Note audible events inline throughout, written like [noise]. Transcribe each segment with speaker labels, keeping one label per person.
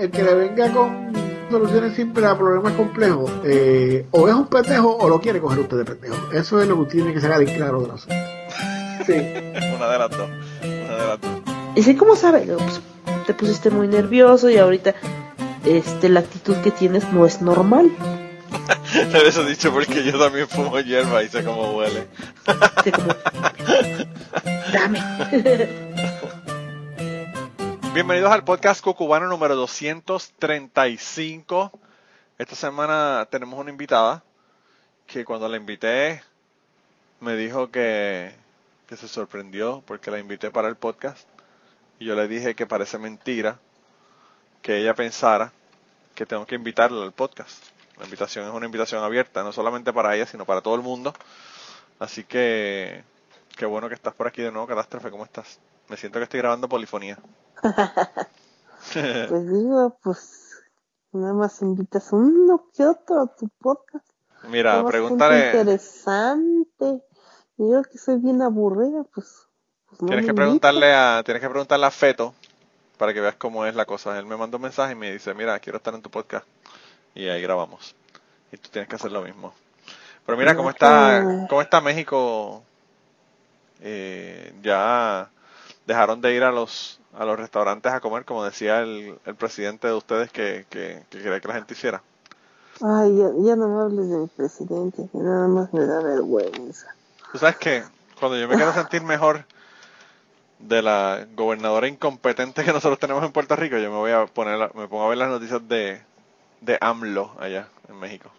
Speaker 1: el que le venga con soluciones simples a problemas complejos, eh, o es un pendejo o lo quiere coger usted de pendejo. Eso es lo que tiene que sacar bien claro de la
Speaker 2: Sí. [laughs] Una de las dos. Una de las dos.
Speaker 3: ¿Y sí cómo sabe? Pues, te pusiste muy nervioso y ahorita este la actitud que tienes no es normal. [laughs]
Speaker 2: Eso dicho porque yo también fumo hierba y sé cómo huele.
Speaker 3: Sí, como, [laughs] Dame.
Speaker 2: Bienvenidos al podcast Cucubano número 235. Esta semana tenemos una invitada que cuando la invité me dijo que, que se sorprendió porque la invité para el podcast. Y yo le dije que parece mentira que ella pensara que tengo que invitarla al podcast. La invitación es una invitación abierta, no solamente para ella, sino para todo el mundo. Así que, qué bueno que estás por aquí de nuevo, Catástrofe, ¿cómo estás? Me siento que estoy grabando polifonía. [laughs]
Speaker 3: Pues digo, pues nada más invitas uno que otro a tu podcast.
Speaker 2: Mira, pregúntale,
Speaker 3: interesante. Yo que soy bien aburrida, pues. pues
Speaker 2: tienes que preguntarle a, tienes que preguntarle a Feto para que veas cómo es la cosa. Él me mandó un mensaje y me dice, mira, quiero estar en tu podcast. Y ahí grabamos. Y tú tienes que hacer lo mismo. Pero mira, ¿cómo está, cómo está México? Eh, ya dejaron de ir a los, a los restaurantes a comer, como decía el, el presidente de ustedes que, que, que quería que la gente hiciera.
Speaker 3: Ay, ya, ya no me hables de mi presidente, que nada más me da vergüenza.
Speaker 2: Tú sabes que cuando yo me quiero [laughs] sentir mejor de la gobernadora incompetente que nosotros tenemos en Puerto Rico, yo me voy a poner, me pongo a ver las noticias de, de AMLO allá en México.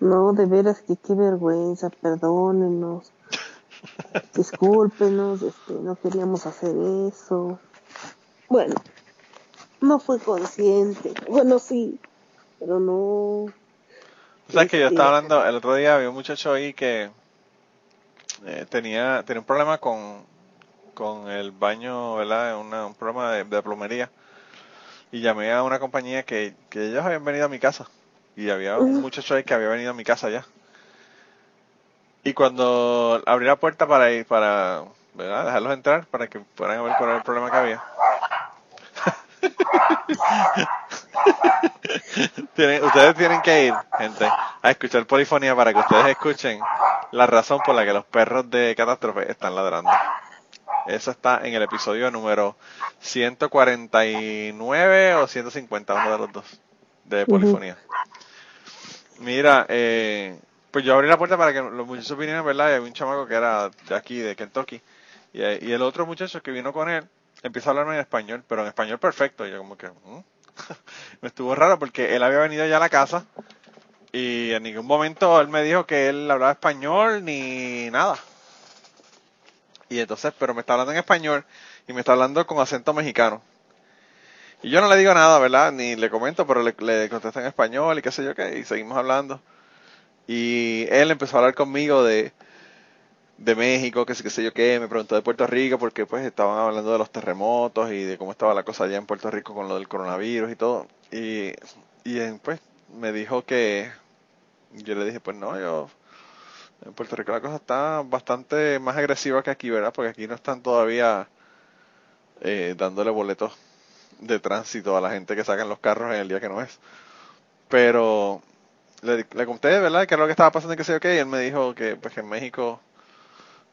Speaker 3: No, de veras que qué vergüenza, perdónenos. Discúlpenos, este, no queríamos hacer eso. Bueno, no fue consciente. Bueno, sí, pero no.
Speaker 2: Tú sabes que yo
Speaker 3: Este,
Speaker 2: estaba hablando, el otro día había un muchacho ahí que eh, tenía, tenía un problema con, con el baño, ¿verdad? Una- un problema de, de plomería. Y llamé a una compañía que, que ellos habían venido a mi casa. Y había un muchacho ahí que había venido a mi casa ya. Y cuando abrí la puerta para ir, para ¿verdad? dejarlos entrar, para que puedan ver cuál era el problema que había. [laughs] Tienen- ustedes tienen que ir, gente, a escuchar polifonía para que ustedes escuchen la razón por la que los perros de catástrofe están ladrando. Eso está en el episodio número 149 o 150, uno de los dos, de polifonía. Mira, eh, pues yo abrí la puerta para que los muchachos vinieran, ¿verdad? Y había un chamaco que era de aquí, de Kentucky. Y, y el otro muchacho que vino con él empieza a hablarme en español, pero en español perfecto. Y yo como que... ¿mm? [laughs] me estuvo raro porque él había venido ya a la casa y en ningún momento él me dijo que él hablaba español ni nada. Y entonces, pero me está hablando en español y me está hablando con acento mexicano. Y yo no le digo nada, ¿verdad? Ni le comento, pero le, le contesto en español y qué sé yo qué, y seguimos hablando. Y él empezó a hablar conmigo de, de México, que sé, qué sé yo qué, me preguntó de Puerto Rico porque pues estaban hablando de los terremotos y de cómo estaba la cosa allá en Puerto Rico con lo del coronavirus y todo. Y, y pues me dijo que yo le dije, pues no, yo en Puerto Rico la cosa está bastante más agresiva que aquí, ¿verdad? Porque aquí no están todavía eh, dándole boletos de tránsito a la gente que sacan los carros en el día que no es. Pero le, le conté, ¿verdad? Que era lo que estaba pasando y que sé yo qué, y él me dijo que pues que en México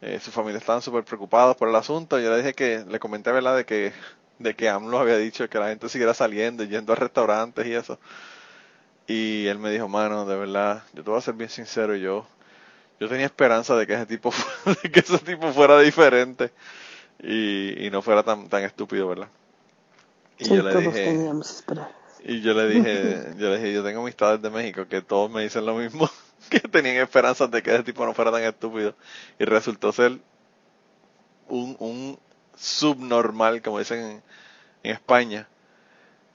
Speaker 2: eh, su familia estaban súper preocupados por el asunto. Yo le dije que, le comenté, ¿verdad? De que, de que AMLO había dicho que la gente siguiera saliendo y yendo a restaurantes y eso. Y él me dijo, mano, de verdad, yo te voy a ser bien sincero, yo, yo tenía esperanza de que ese tipo, [laughs] de que ese tipo fuera diferente y, y no fuera tan, tan estúpido, ¿verdad? Y
Speaker 3: Sí,
Speaker 2: yo le
Speaker 3: todos
Speaker 2: dije,
Speaker 3: teníamos esperanza.
Speaker 2: Y yo le dije, [laughs] yo le dije, yo tengo amistades de México que todos me dicen lo mismo, [laughs] que tenían esperanzas de que ese tipo no fuera tan estúpido. Y resultó ser un, un subnormal, como dicen en, en España.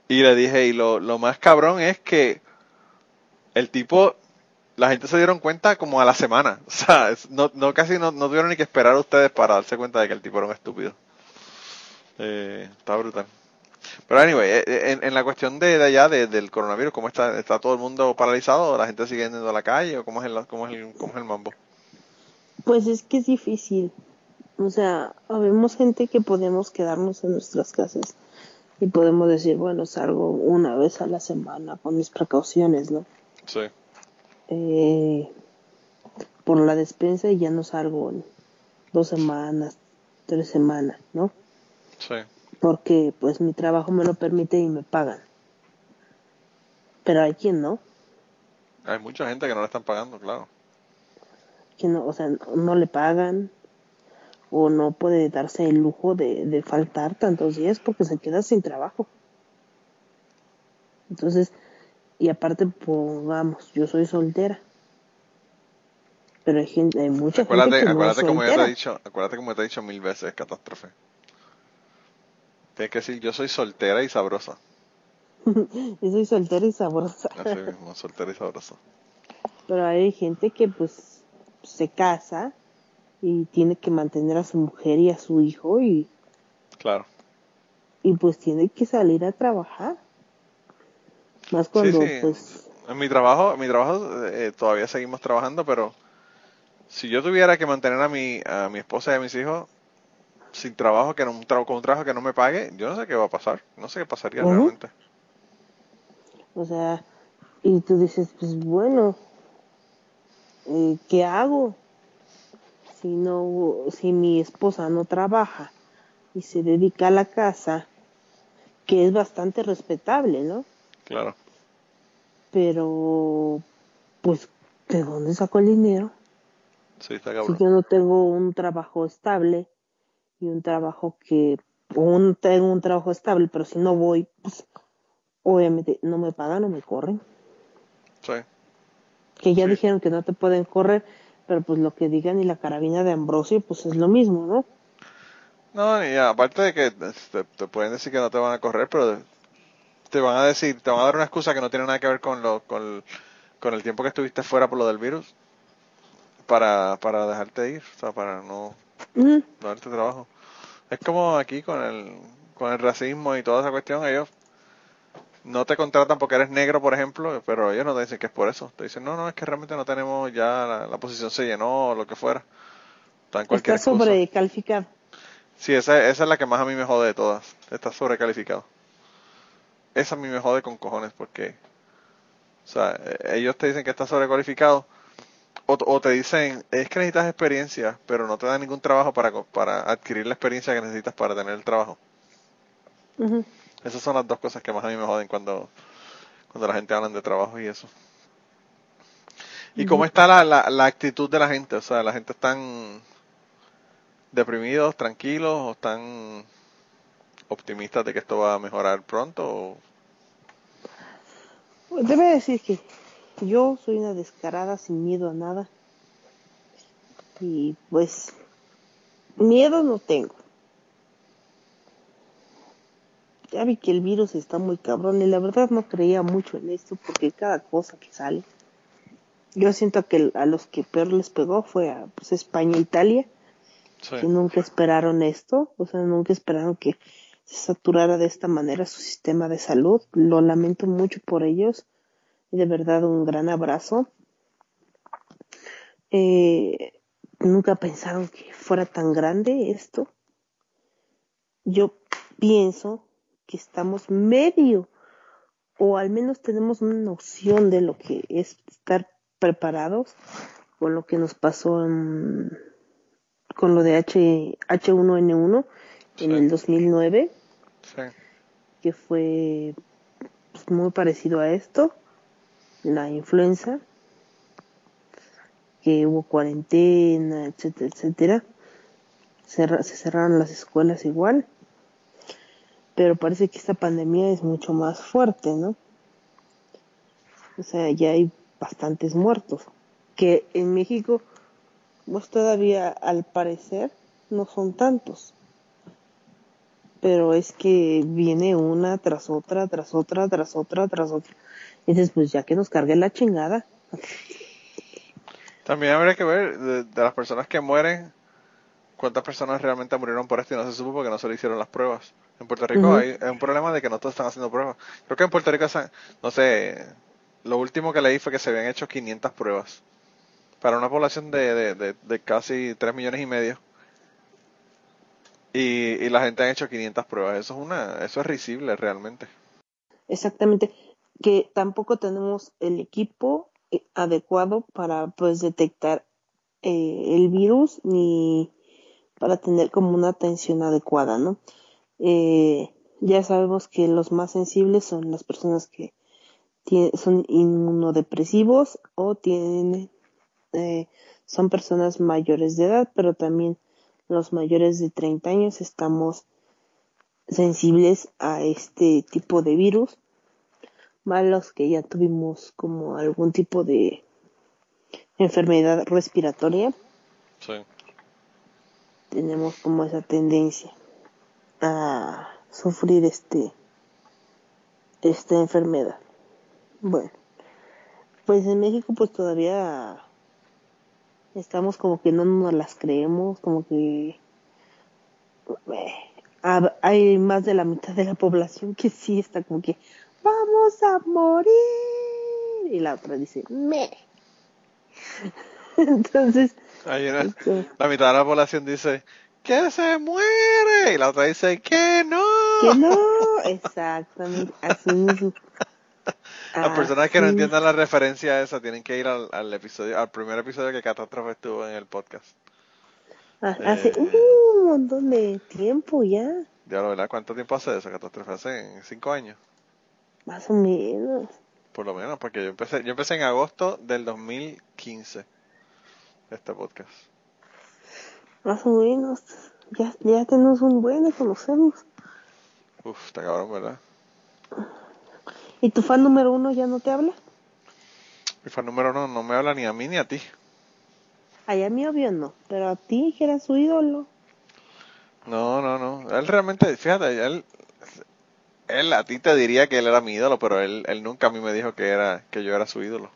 Speaker 2: Y le dije, y lo, lo más cabrón es que el tipo, la gente se dieron cuenta como a la semana. [laughs] O sea, no, no casi no, no tuvieron ni que esperar a ustedes para darse cuenta de que el tipo era un estúpido. Eh, está brutal. Pero anyway, eh, eh, en, en la cuestión de, de allá de- del coronavirus, ¿cómo está? ¿Está todo el mundo paralizado? ¿O la gente sigue yendo a la calle? ¿O cómo es el, cómo es el, cómo es el mambo?
Speaker 3: Pues es que es difícil. O sea, habemos gente que podemos quedarnos en nuestras casas y podemos decir, bueno, salgo una vez a la semana con mis precauciones, ¿no?
Speaker 2: Sí.
Speaker 3: Eh, por la despensa y ya no salgo en dos semanas, tres semanas, ¿no?
Speaker 2: Sí.
Speaker 3: Porque pues mi trabajo me lo permite y me pagan. Pero hay quien no,
Speaker 2: Hay mucha gente que no le están pagando, claro.
Speaker 3: que no, o sea, no le pagan o no puede darse el lujo de, de faltar tantos días porque se queda sin trabajo. Entonces, y aparte, pongamos, yo soy soltera. Pero hay gente, hay mucha
Speaker 2: Acuérdate,
Speaker 3: gente que
Speaker 2: acuérdate
Speaker 3: no es
Speaker 2: como yo te he dicho, acuérdate como te he dicho mil veces, catástrofe. Tienes que decir, yo soy soltera y sabrosa. [laughs]
Speaker 3: Yo soy soltera y sabrosa.
Speaker 2: Así mismo, soltera y sabrosa.
Speaker 3: Pero hay gente que pues se casa y tiene que mantener a su mujer y a su hijo y,
Speaker 2: Claro.
Speaker 3: y pues tiene que salir a trabajar. Más cuando
Speaker 2: sí, sí.
Speaker 3: pues
Speaker 2: En mi trabajo, en mi trabajo eh, todavía seguimos trabajando, pero si yo tuviera que mantener a mi, a mi esposa y a mis hijos sin trabajo, que no, un tra- con un trabajo que no me pague, yo no sé qué va a pasar. No sé qué pasaría
Speaker 3: Ujú.
Speaker 2: realmente.
Speaker 3: O sea, y tú dices, pues bueno, eh, ¿qué hago? Si no, si mi esposa no trabaja y se dedica a la casa, que es bastante respetable, ¿no?
Speaker 2: Claro.
Speaker 3: Pero, pues, ¿de dónde saco el dinero?
Speaker 2: Sí, está
Speaker 3: Si yo no tengo un trabajo estable y un trabajo que, o un, tengo un trabajo estable, pero si no voy, pues, obviamente no me pagan o me corren.
Speaker 2: Sí.
Speaker 3: que ya
Speaker 2: Sí.
Speaker 3: dijeron que no te pueden correr, pero pues lo que digan y la carabina de Ambrosio, pues es lo mismo, ¿no?
Speaker 2: No, y aparte de que te, te pueden decir que no te van a correr, pero te van a decir, te van a dar una excusa que no tiene nada que ver con lo, con, con el tiempo que estuviste fuera por lo del virus para, para dejarte ir, o sea, para no, Darte trabajo. Es como aquí con el, con el racismo y toda esa cuestión, ellos no te contratan porque eres negro, por ejemplo, pero ellos no te dicen que es por eso. Te dicen, no, no, es que realmente no tenemos ya, la, la posición se llenó o lo que fuera.
Speaker 3: Está
Speaker 2: excusa.
Speaker 3: sobrecalificado.
Speaker 2: Sí, esa, esa es la que más a mí me jode de todas. Está sobrecalificado. Esa a mí me jode con cojones porque, o sea, eh, ellos te dicen que está sobrecalificado o, o te dicen, es que necesitas experiencia, pero no te dan ningún trabajo para, para adquirir la experiencia que necesitas para tener el trabajo. Esas son las dos cosas que más a mí me joden cuando, cuando la gente habla de trabajo y eso. ¿Y cómo está la, la, la actitud de la gente? O sea, la gente están deprimidos, tranquilos o están optimistas de que esto va a mejorar pronto o
Speaker 3: Debe decir que yo soy una descarada sin miedo a nada. Y pues, miedo no tengo. Ya vi que el virus está muy cabrón y la verdad no creía mucho en esto porque cada cosa que sale. Yo siento que a los que peor les pegó fue a pues, España e Italia.
Speaker 2: Sí.
Speaker 3: que nunca esperaron esto, o sea, nunca esperaron que se saturara de esta manera su sistema de salud. Lo lamento mucho por ellos de verdad un gran abrazo. Eh, nunca pensaron que fuera tan grande esto. Yo pienso que estamos medio o al menos tenemos una noción de lo que es estar preparados con lo que nos pasó en con lo de H, H1N1 en el 2009,
Speaker 2: Sí.
Speaker 3: que fue pues, muy parecido a esto, la influenza, que hubo cuarentena, etcétera, etcétera. Se cerraron las escuelas igual, pero parece que esta pandemia es mucho más fuerte, ¿no? O sea, ya hay bastantes muertos, que en México pues todavía al parecer no son tantos. Pero es que viene una tras otra, tras otra, tras otra, tras otra. Y dices, pues ya que nos cargue la chingada.
Speaker 2: También habría que ver de, de las personas que mueren, cuántas personas realmente murieron por esto y no se supo porque no se le hicieron las pruebas. En Puerto Rico hay, hay un problema de que no todos están haciendo pruebas. Creo que en Puerto Rico, no sé, lo último que leí fue que se habían hecho 500 pruebas. Para una población de, de, de, de casi 3 millones y medio, Y, y la gente ha hecho 500 pruebas. Eso es una, eso es risible realmente.
Speaker 3: Exactamente. Que tampoco tenemos el equipo eh, adecuado para pues detectar eh, el virus ni para tener como una atención adecuada, ¿no? Eh, ya sabemos que los más sensibles son las personas que son inmunodepresivos o tienen eh, son personas mayores de edad, pero también los mayores de 30 años estamos sensibles a este tipo de virus, más los que ya tuvimos como algún tipo de enfermedad respiratoria. Sí. Tenemos como esa tendencia a sufrir este esta enfermedad. Bueno, pues en México pues todavía estamos como que no nos las creemos, como que eh, hay más de la mitad de la población que sí está como que vamos a morir y la otra dice me [laughs] entonces
Speaker 2: la mitad de la población dice que se muere y la otra dice que no
Speaker 3: que no exactamente así mismo [laughs]
Speaker 2: las personas que no entiendan la referencia a esa tienen que ir al, episodio, al primer episodio que Catástrofe estuvo en el podcast.
Speaker 3: Ah, hace eh, un montón de tiempo ya.
Speaker 2: Ya lo verdad, ¿cuánto tiempo hace eso? Catástrofe hace cinco años.
Speaker 3: Más o menos.
Speaker 2: Por lo menos, porque yo empecé, yo empecé en agosto del 2015 este podcast.
Speaker 3: Más o menos. Ya, ya tenemos un buen, conocemos.
Speaker 2: Uf, está cabrón, ¿verdad?
Speaker 3: ¿Y tu fan número uno ya no te habla?
Speaker 2: Mi fan número uno no me habla ni a mí ni a ti.
Speaker 3: Ay, a mí obvio no, pero a ti que era su ídolo.
Speaker 2: No, no, no. Él realmente, fíjate, él, él a ti te diría que él era mi ídolo, pero él, él nunca a mí me dijo que era que yo era su ídolo.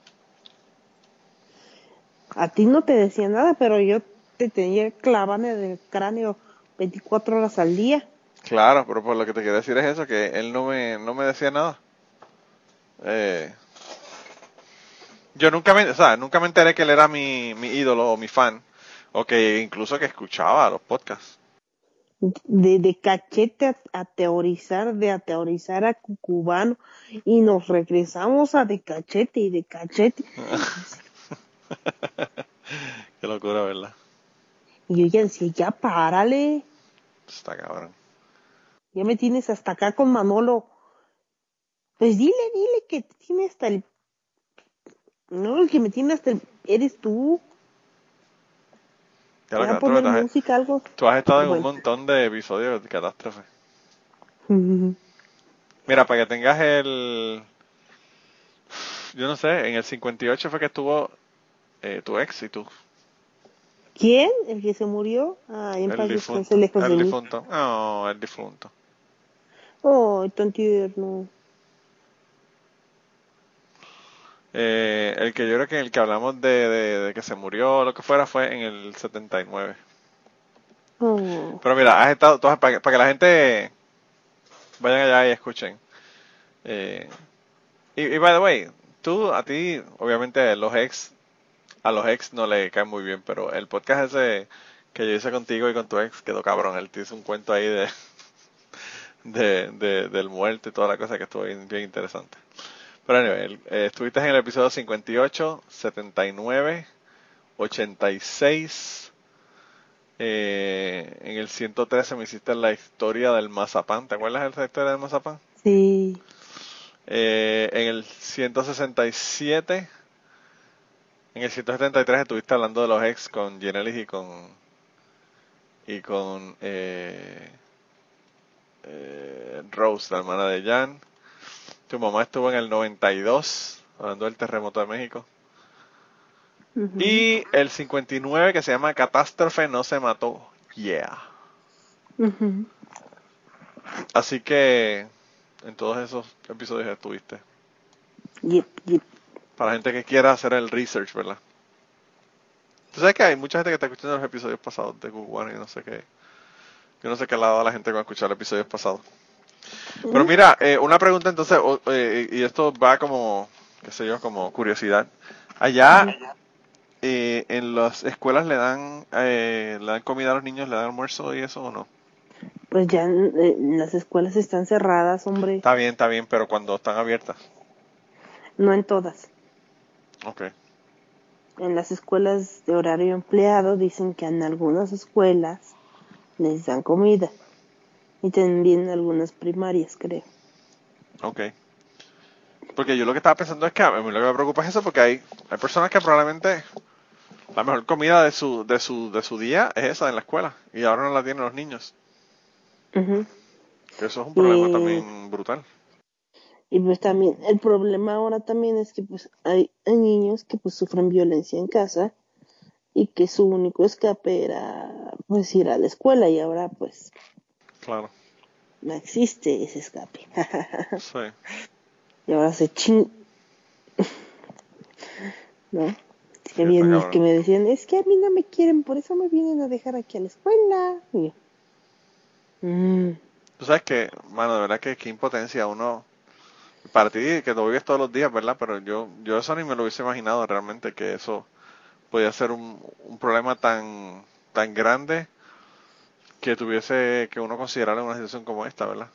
Speaker 3: A ti no te decía nada, pero yo te tenía clavando en el cráneo 24 horas al día.
Speaker 2: Claro, pero por lo que te quiero decir es eso, que él no me, no me decía nada. Eh, yo nunca me, o sea, nunca me enteré que él era mi, mi ídolo o mi fan, o que incluso que escuchaba los podcasts.
Speaker 3: De, de cachete a, teorizar, de a teorizar a cubano, y nos regresamos a de cachete y de cachete. [laughs]
Speaker 2: Qué locura, ¿verdad?
Speaker 3: Y yo ya decía, ya párale.
Speaker 2: Está cabrón.
Speaker 3: Ya me tienes hasta acá con Manolo. Pues dile, dile que tiene hasta el... No, el que me tiene hasta el... Eres tú.
Speaker 2: Que poner música, algo? Tú has estado en un montón de episodios de catástrofe. Mira, para que tengas el... Yo no sé, en el 58 fue que estuvo eh, tu ex y tú.
Speaker 3: ¿Quién? ¿El que se murió? Ah, en
Speaker 2: el, difunto, el difunto. No, el difunto.
Speaker 3: Oh, tan tierno.
Speaker 2: Eh, el que yo creo que el que hablamos de, que se murió o lo que fuera fue en el 79. Pero mira, has estado, para, que, la gente vayan allá y escuchen. Eh, y, by the way, tú, a ti, obviamente los ex, a los ex no le caen muy bien, pero el podcast ese que yo hice contigo y con tu ex quedó cabrón. Él te hizo un cuento ahí de, [laughs] de, del muerto y toda la cosa que estuvo bien interesante. Pero anyway, eh, estuviste en el episodio 58, 79, 86. Eh, en el 113 me hiciste la historia del mazapán. ¿Te acuerdas de esa historia del mazapán?
Speaker 3: Sí.
Speaker 2: Eh, en el 167. En el 173 estuviste hablando de los ex con Genelis y con. Y con. Eh, eh, Rose, la hermana de Jan. Tu mamá estuvo en el 92, hablando del terremoto de México. Y el 59 que se llama Catástrofe no se mató. Yeah. Así que en todos esos episodios estuviste.
Speaker 3: Yep, yep.
Speaker 2: Para gente que quiera hacer el research, ¿verdad? Tú sabes que hay mucha gente que está escuchando los episodios pasados de Google One y no sé qué. Yo no sé qué dado a la gente con escuchar los episodios pasados. Pero mira, eh, una pregunta entonces, eh, y esto va como, qué sé yo, como curiosidad. Allá eh, en las escuelas le dan, le dan comida a los niños, le dan almuerzo y eso o no?
Speaker 3: Pues ya eh, las escuelas están cerradas, hombre.
Speaker 2: Está bien, está bien, pero cuando están abiertas.
Speaker 3: No en todas.
Speaker 2: Ok.
Speaker 3: En las escuelas de horario empleado dicen que en algunas escuelas les dan comida. Y también algunas primarias, creo.
Speaker 2: Ok. Porque yo lo que estaba pensando es que a mí lo que me preocupa es eso, porque hay, hay personas que probablemente la mejor comida de su, de, su, de su día es esa en la escuela y ahora no la tienen los niños. Que eso es un problema
Speaker 3: Y-
Speaker 2: también brutal.
Speaker 3: Y pues también, el problema ahora también es que pues hay, hay niños que pues sufren violencia en casa y que su único escape era pues ir a la escuela y ahora pues
Speaker 2: Claro.
Speaker 3: no existe ese escape. [laughs]
Speaker 2: Sí.
Speaker 3: y ahora se ching... ¿No? Que, bien, que me decían, es que a mí no me quieren, por eso me vienen a dejar aquí a la escuela. Y yo, "Mm,
Speaker 2: Tú sabes que, mano, de verdad que qué impotencia uno. Para ti, que lo vives todos los días, ¿verdad? Pero yo, yo eso ni me lo hubiese imaginado realmente, que eso podía ser un, un problema tan, tan grande que tuviese que uno considerar en una situación como esta, ¿verdad?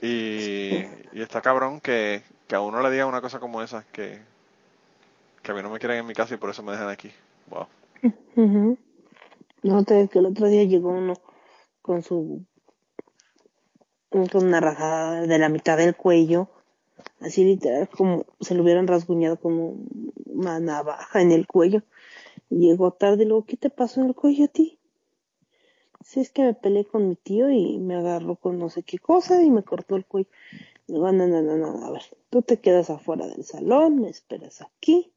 Speaker 2: Y, y está cabrón que, que a uno le diga una cosa como esa, que, que a mí no me quieren en mi casa y por eso me dejan aquí. Wow.
Speaker 3: No, te que el otro día llegó uno con su con una rajada de la mitad del cuello, así literal, como se lo hubieran rasguñado como una navaja en el cuello. Llegó tarde y luego, ¿qué te pasó en el cuello a ti? Sí, es que me peleé con mi tío y me agarró con no sé qué cosa y me cortó el cuello. Digo, no, no, no, no, a ver, tú te quedas afuera del salón, me esperas aquí.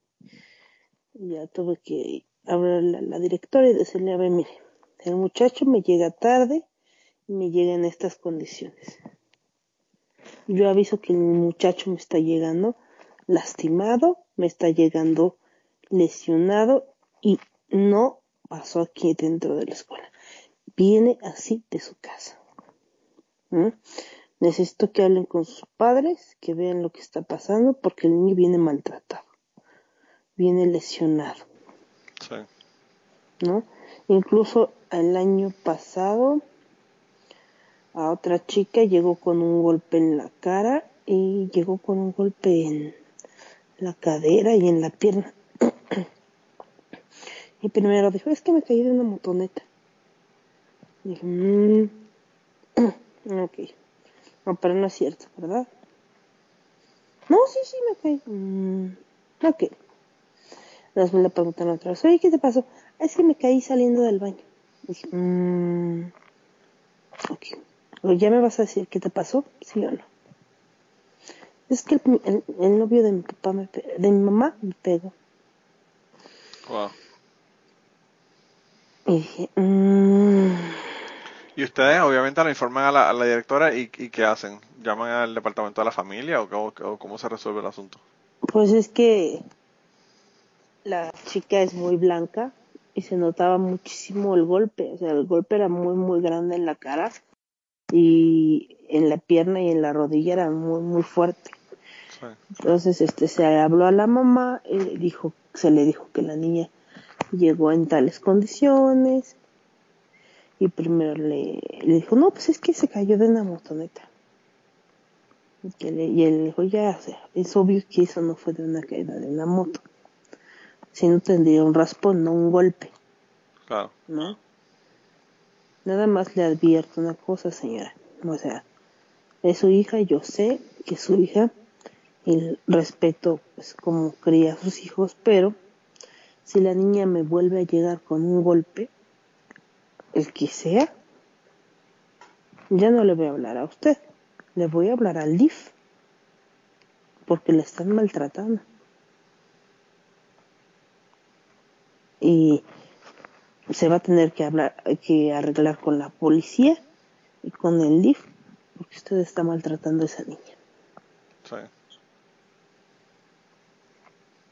Speaker 3: Y ya tuve que hablarle a la directora y decirle, a ver, mire, el muchacho me llega tarde y me llega en estas condiciones. Yo aviso que el muchacho me está llegando lastimado, me está llegando lesionado y no pasó aquí dentro de la escuela. Viene así de su casa. ¿Mm? Necesito que hablen con sus padres, que vean lo que está pasando, porque el niño viene maltratado, viene lesionado.
Speaker 2: Sí.
Speaker 3: ¿no? Incluso el año pasado a otra chica llegó con un golpe en la cara y llegó con un golpe en la cadera y en la pierna. [clears throat] y primero dijo, es que me caí de una motoneta. Dije, [clears throat] "Mm, ok. No, pero no es cierto, ¿verdad? No, sí, sí, me caí. "Mm, ok. Después le preguntaron otra vez, oye, ¿qué te pasó? "Ah, Es que me caí saliendo del baño. Dije, mmm, ok. O ya me vas a decir qué te pasó, sí o no. Es que el, el- el novio de mi papá, me de mi mamá, me pegó.
Speaker 2: Wow.
Speaker 3: Y dije, mmm,
Speaker 2: Y ustedes obviamente lo informan a la, a la directora y, y ¿qué hacen? ¿Llaman al departamento de la familia o, cómo- o cómo se resuelve el asunto?
Speaker 3: pues es que la chica es muy blanca y se notaba muchísimo el golpe. O sea, el golpe era muy, muy grande en la cara y en la pierna y en la rodilla era muy, muy fuerte.
Speaker 2: Sí.
Speaker 3: Entonces, este, se habló a la mamá y le dijo, se le dijo que la niña llegó en tales condiciones y primero le, le dijo, no, pues es que se cayó de una motoneta. Y, que le- y él dijo, ya, o sea, es obvio que eso no fue de una caída de una moto. Si no tendría un raspón, no un golpe,
Speaker 2: Claro.
Speaker 3: ¿no? Nada más le advierto una cosa, señora. O sea, es su hija, yo sé que es su hija y respeto pues como cría a sus hijos, pero si la niña me vuelve a llegar con un golpe, el que sea, ya no le voy a hablar a usted, le voy a hablar al DIF, porque le están maltratando. Y se va a tener que hablar, que arreglar con la policía y con el DIF, porque usted está maltratando a esa niña.
Speaker 2: Sí.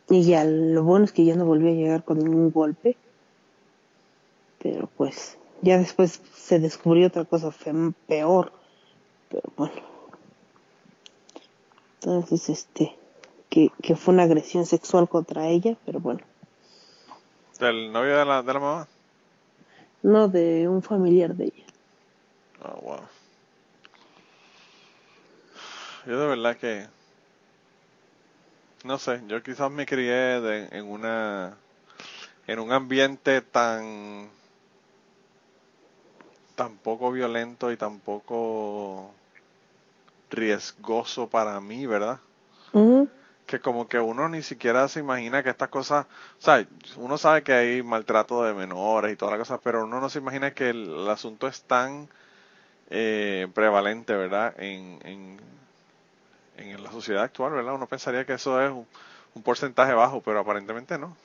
Speaker 3: Y ya, lo bueno es que ya no volvió a llegar con ningún golpe. Pero pues, ya después se descubrió otra cosa peor. Pero bueno. Entonces, este, que, que fue una agresión sexual contra ella, pero bueno.
Speaker 2: ¿Del novio de la, de la mamá?
Speaker 3: No de un familiar de ella.
Speaker 2: Oh, wow. Yo de verdad que no sé, yo quizás me crié en una en un ambiente tan tan poco violento y tan poco riesgoso para mí, ¿verdad? Que como que uno ni siquiera se imagina que estas cosas, o sea, uno sabe que hay maltrato de menores y todas las cosas, pero uno no se imagina que el, asunto es tan eh, prevalente, ¿verdad? En, en, en la sociedad actual, ¿verdad? Uno pensaría que eso es un, porcentaje bajo, pero aparentemente no.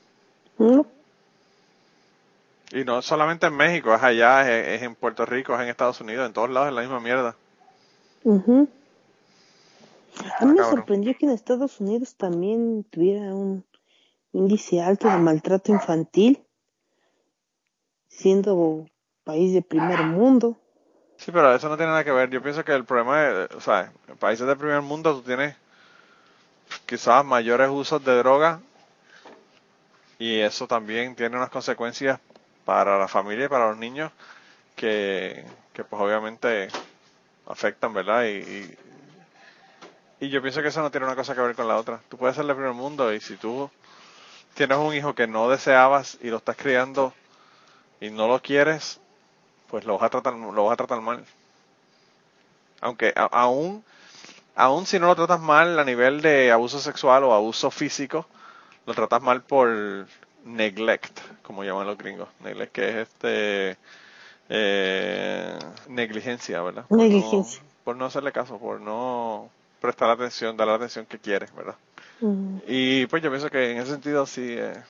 Speaker 2: Y no solamente en México, es allá, es, en Puerto Rico, es en Estados Unidos, en todos lados es la misma mierda.
Speaker 3: A mí me sorprendió que en Estados Unidos también tuviera un índice alto de maltrato infantil, siendo país de primer mundo.
Speaker 2: Sí, pero eso no tiene nada que ver. Yo pienso que el problema es, o sea, en países de primer mundo tú tienes quizás mayores usos de droga y eso también tiene unas consecuencias para la familia y para los niños que, que pues obviamente afectan, ¿verdad? Y, y, yo pienso que eso no tiene una cosa que ver con la otra. Tú puedes ser de primer mundo y si tú tienes un hijo que no deseabas y lo estás criando y no lo quieres, pues lo vas a tratar, lo vas a tratar mal. Aunque aún, aún si no lo tratas mal a nivel de abuso sexual o abuso físico, lo tratas mal por neglect, como llaman los gringos. Neglect, que es este eh, negligencia, ¿verdad?
Speaker 3: Negligencia.
Speaker 2: Por no, hacerle caso, por no prestar atención, dar la atención que quiere, ¿verdad? Y pues yo pienso que en ese sentido sí. Eh.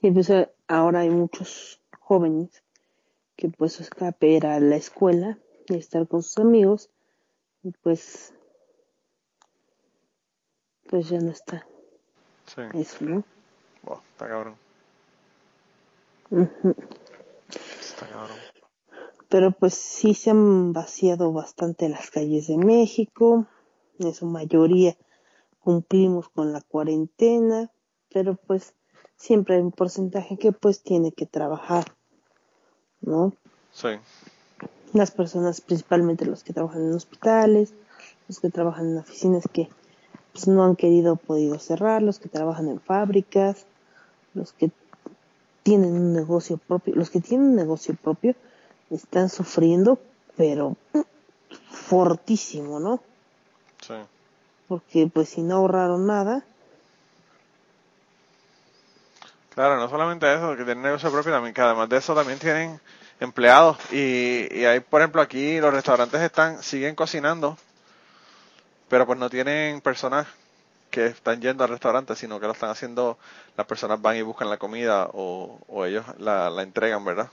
Speaker 3: Y pues ahora hay muchos jóvenes que pues escape a la escuela y estar con sus amigos y pues pues ya no está.
Speaker 2: Sí.
Speaker 3: Eso, ¿no?
Speaker 2: está cabrón.
Speaker 3: Pero pues sí se han vaciado bastante las calles de México, en su mayoría cumplimos con la cuarentena, pero pues siempre hay un porcentaje que pues tiene que trabajar, ¿no?
Speaker 2: Sí.
Speaker 3: Las personas, principalmente los que trabajan en hospitales, los que trabajan en oficinas que pues no han querido podido cerrar, los que trabajan en fábricas, los que tienen un negocio propio, los que tienen un negocio propio están sufriendo, pero fortísimo, ¿no?
Speaker 2: Sí.
Speaker 3: Porque pues si no ahorraron nada.
Speaker 2: Claro, no solamente eso, que tienen negocio propio, también que además de eso también tienen empleados y, y hay, por ejemplo, aquí los restaurantes están siguen cocinando, pero pues no tienen personas que están yendo al restaurante, sino que lo están haciendo, las personas van y buscan la comida o, ellos la, la, entregan, ¿verdad?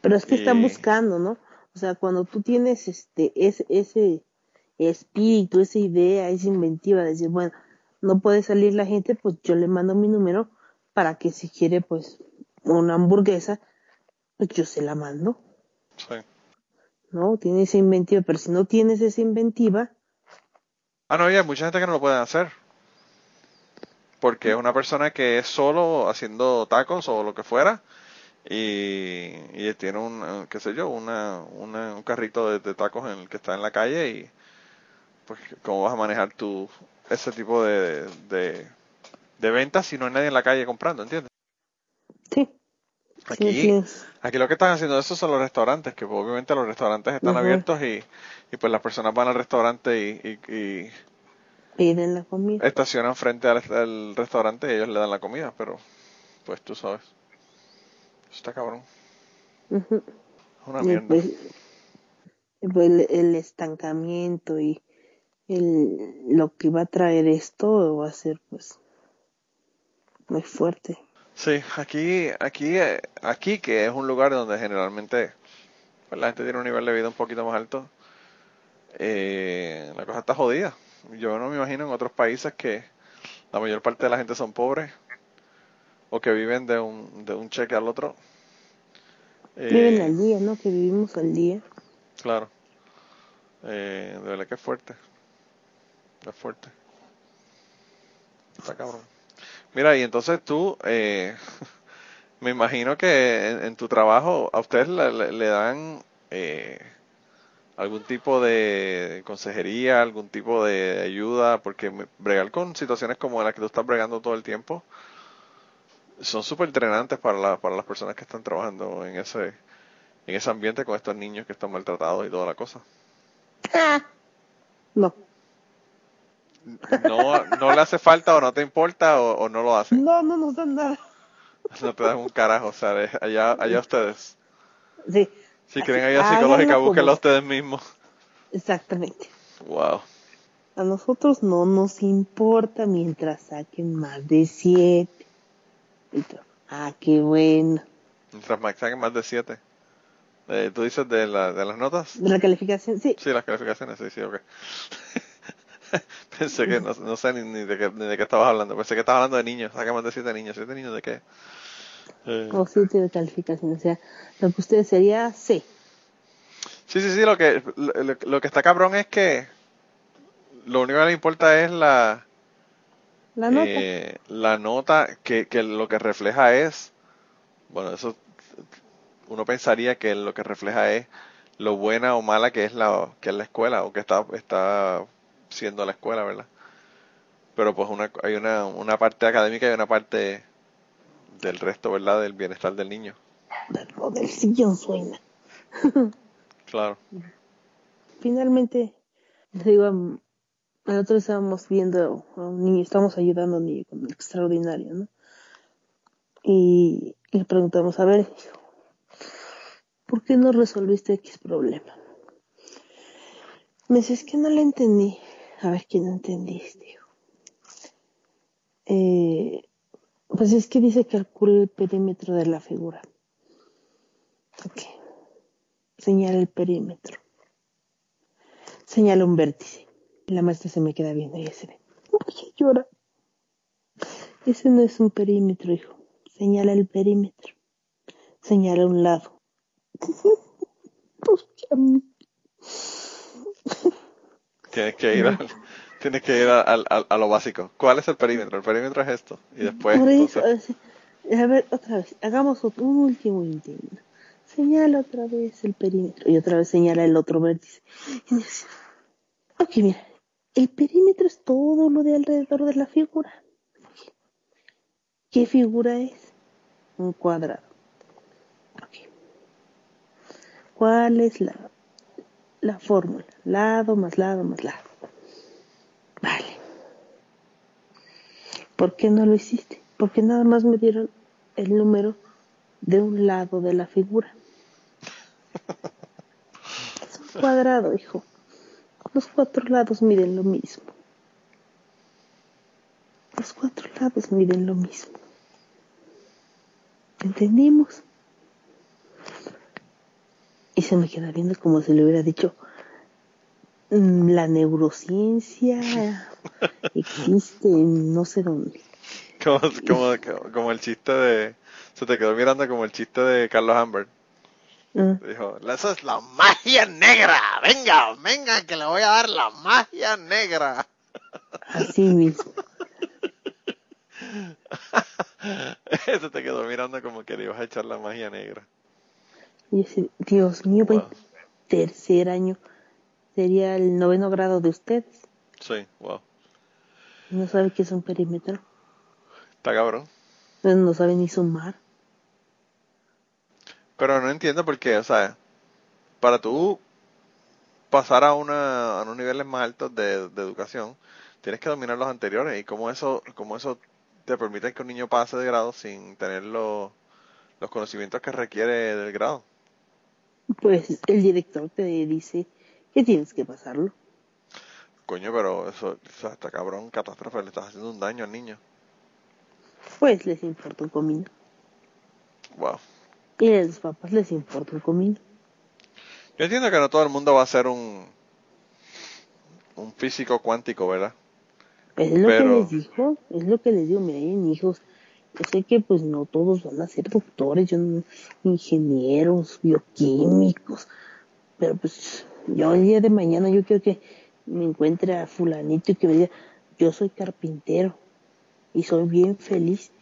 Speaker 3: Pero es que están buscando, ¿no? O sea, cuando tú tienes este ese, ese espíritu, esa idea, esa inventiva de decir, bueno, no puede salir la gente, pues yo le mando mi número para que si quiere, pues, una hamburguesa, pues yo se la mando.
Speaker 2: Sí.
Speaker 3: ¿No? Tiene esa inventiva, pero si no tienes esa inventiva,
Speaker 2: Ah, no, hay mucha gente que no lo puede hacer. Porque es una persona que es solo haciendo tacos o lo que fuera. Y, y tiene un, qué sé yo, una, un carrito de, tacos en el que está en la calle y pues cómo vas a manejar tu ese tipo de, de, de ventas si no hay nadie en la calle comprando, ¿entiendes?
Speaker 3: Sí.
Speaker 2: Aquí, aquí lo que están haciendo eso son los restaurantes, que obviamente los restaurantes están abiertos y, y, pues las personas van al restaurante y, y,
Speaker 3: piden la comida.
Speaker 2: Estacionan frente al, restaurante y ellos le dan la comida, pero pues tú sabes. Está cabrón. Una mierda.
Speaker 3: Pues, pues, el, estancamiento y el, lo que va a traer esto va a ser pues muy fuerte.
Speaker 2: Sí, aquí, aquí, aquí que es un lugar donde generalmente pues, la gente tiene un nivel de vida un poquito más alto, eh, la cosa está jodida. Yo no me imagino en otros países que la mayor parte de la gente son pobres o que viven de un, de un cheque al otro.
Speaker 3: viven eh, al día, ¿no? Que vivimos al día.
Speaker 2: Claro. Eh, de verdad que es fuerte. Es fuerte. Está cabrón. Mira, y entonces tú, eh, [laughs] me imagino que en, tu trabajo a ustedes le, dan, eh, algún tipo de consejería, algún tipo de ayuda, porque bregar con situaciones como las que tú estás bregando todo el tiempo son súper entrenantes para, la, para las personas que están trabajando en ese, en ese ambiente con estos niños que están maltratados y toda la cosa.
Speaker 3: No.
Speaker 2: No, no le hace falta o no te importa o, no lo hacen.
Speaker 3: No, no nos dan nada.
Speaker 2: No te dan un carajo, o sea, allá, allá ustedes.
Speaker 3: Sí.
Speaker 2: Si creen ayuda psicológica, búsquenla ustedes mismos.
Speaker 3: Exactamente.
Speaker 2: Wow.
Speaker 3: A nosotros no nos importa mientras saquen más de siete. Ah, qué bueno.
Speaker 2: Mientras saquen más de siete. Eh, ¿Tú dices de, la, de las notas?
Speaker 3: De la calificación, sí.
Speaker 2: Sí, las calificaciones, sí, sí, ok. [laughs] [laughs] Pensé que no, no sé ni, de qué, ni de qué estabas hablando. Pensé que estabas hablando de niños. Saca más de siete niños. ¿Siete niños de qué?
Speaker 3: Eh. O siete de calificación. O sea, lo que usted sería C.
Speaker 2: Sí, sí, sí. Lo que, lo, que está cabrón es que lo único que le importa es la.
Speaker 3: La nota. Eh,
Speaker 2: la nota que, que lo que refleja es. Bueno, eso. Uno pensaría que lo que refleja es lo buena o mala que es la, que es la escuela o que está, está siendo la escuela, ¿verdad? Pero pues una, hay una, una parte académica y una parte del resto, ¿verdad? Del bienestar del niño.
Speaker 3: Del sillón suena. [laughs]
Speaker 2: claro.
Speaker 3: Finalmente, digo, el otro estábamos viendo a un niño, estábamos ayudando a un niño con el extraordinario, ¿no? Y le preguntamos, a ver, ¿por qué no resolviste X problema? Me dice, es que no le entendí. Ver, ¿quién no entendiste? Eh, pues es que dice calcula el perímetro de la figura. Ok. Señala el perímetro. Señala un vértice. La maestra se me queda viendo y dice, Oye, llora. Ese no es un perímetro, hijo. Señala el perímetro. Señala un lado. [laughs]
Speaker 2: Tienes que ir, al, [laughs] tienes que ir a, lo básico. ¿Cuál es el perímetro? El perímetro es esto. Y después.
Speaker 3: a ver, otra vez. Hagamos un último intento. Señala otra vez el perímetro. Y otra vez señala el otro vértice. Ok, mira. El perímetro es todo lo de alrededor de la figura. ¿Qué figura es? Un cuadrado. ¿Cuál es la la fórmula. Lado más lado más lado. Vale. ¿Por qué no lo hiciste? Porque nada más me dieron el número de un lado de la figura. Es un cuadrado, hijo. Los cuatro lados miden lo mismo. Los cuatro lados miden lo mismo. ¿Entendimos? Y se me queda viendo como si le hubiera dicho, mm, la neurociencia [laughs] existe no sé dónde.
Speaker 2: Como, como, como, el chiste de... Se te quedó mirando como el chiste de Carlos Humbert. Mm. Dijo, esa es la magia negra. Venga, venga, que le voy a dar la magia negra.
Speaker 3: Así mismo. [laughs]
Speaker 2: Se te quedó mirando como que le ibas a echar la magia negra.
Speaker 3: Y ese, Dios mío, tercer año. Sería el noveno grado de ustedes.
Speaker 2: Sí, wow.
Speaker 3: ¿No sabe qué es un perímetro?
Speaker 2: Está cabrón.
Speaker 3: No sabe ni sumar.
Speaker 2: Pero no entiendo por qué, o sea, para tú pasar a, una, a unos niveles más altos de, educación, tienes que dominar los anteriores y cómo eso, cómo eso te permite que un niño pase de grado sin tener los conocimientos que requiere del grado
Speaker 3: pues el director te dice que tienes que pasarlo.
Speaker 2: Coño, pero eso, eso está cabrón, catástrofe, le estás haciendo un daño al niño.
Speaker 3: Pues les importa un comino.
Speaker 2: Wow.
Speaker 3: Y a los papás les importa un comino.
Speaker 2: Yo entiendo que no todo el mundo va a ser un un físico cuántico, ¿verdad?
Speaker 3: Es lo que les dijo, es lo que les digo, miren hijos, yo sé que pues no todos van a ser doctores, yo ingenieros, bioquímicos, pero pues yo el día de mañana yo quiero que me encuentre a fulanito y que me diga, yo soy carpintero y soy bien feliz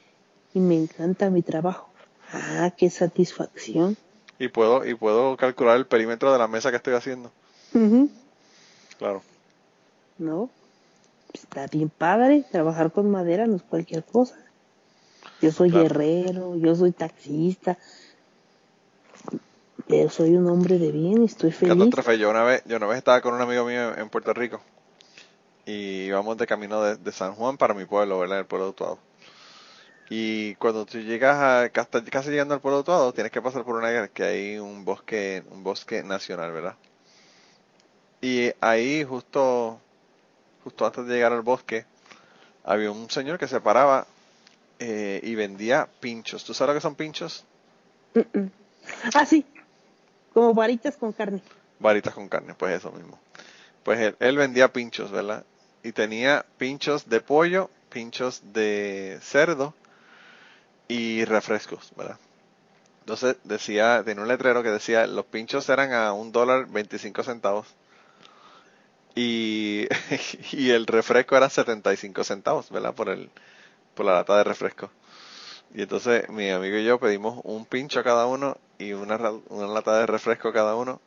Speaker 3: y me encanta mi trabajo. Ah, qué satisfacción.
Speaker 2: Y puedo y puedo calcular el perímetro de la mesa que estoy haciendo.
Speaker 3: Ujú.
Speaker 2: Claro.
Speaker 3: ¿No? Está bien padre, trabajar con madera no es cualquier cosa. Yo soy
Speaker 2: Claro.
Speaker 3: guerrero, yo soy taxista, pero soy un hombre de bien y estoy feliz.
Speaker 2: Yo una vez, yo una vez estaba con un amigo mío en Puerto Rico y íbamos de camino de, de San Juan para mi pueblo, ¿verdad? El pueblo de Utuado. Y cuando tú llegas a, casi, casi llegando al pueblo de Utuado, tienes que pasar por una área que hay un bosque, un bosque nacional, ¿verdad? Y ahí justo, justo antes de llegar al bosque, había un señor que se paraba eh, y vendía pinchos. ¿Tú sabes lo que son pinchos?
Speaker 3: Ah, sí, como varitas con carne.
Speaker 2: Varitas con carne, pues eso mismo. Pues él, él vendía pinchos, ¿verdad? Y tenía pinchos de pollo, pinchos de cerdo y refrescos, ¿verdad? Entonces decía, tenía un letrero que decía, los pinchos eran a un dólar 25 centavos y, [laughs] y el refresco era 75 centavos, ¿verdad? Por el, por la lata de refresco. Y entonces mi amigo y yo pedimos un pincho cada uno y una, una lata de refresco cada uno.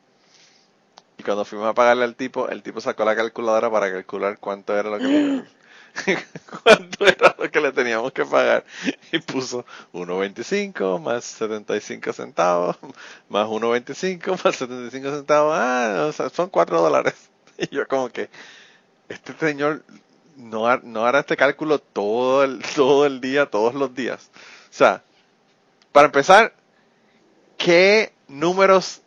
Speaker 2: Y cuando fuimos a pagarle al tipo, el tipo sacó la calculadora para calcular cuánto era lo que le, [gasps] [laughs] cuánto era lo que le teníamos que pagar. Y puso 1.25 más 75 centavos, más 1.25 más 75 centavos. Ah, o sea, son 4 dólares. [laughs] Y yo como que, este señor no, no hará este cálculo todo el, [laughs] todo el día, todos los días. O sea, para empezar, ¿qué números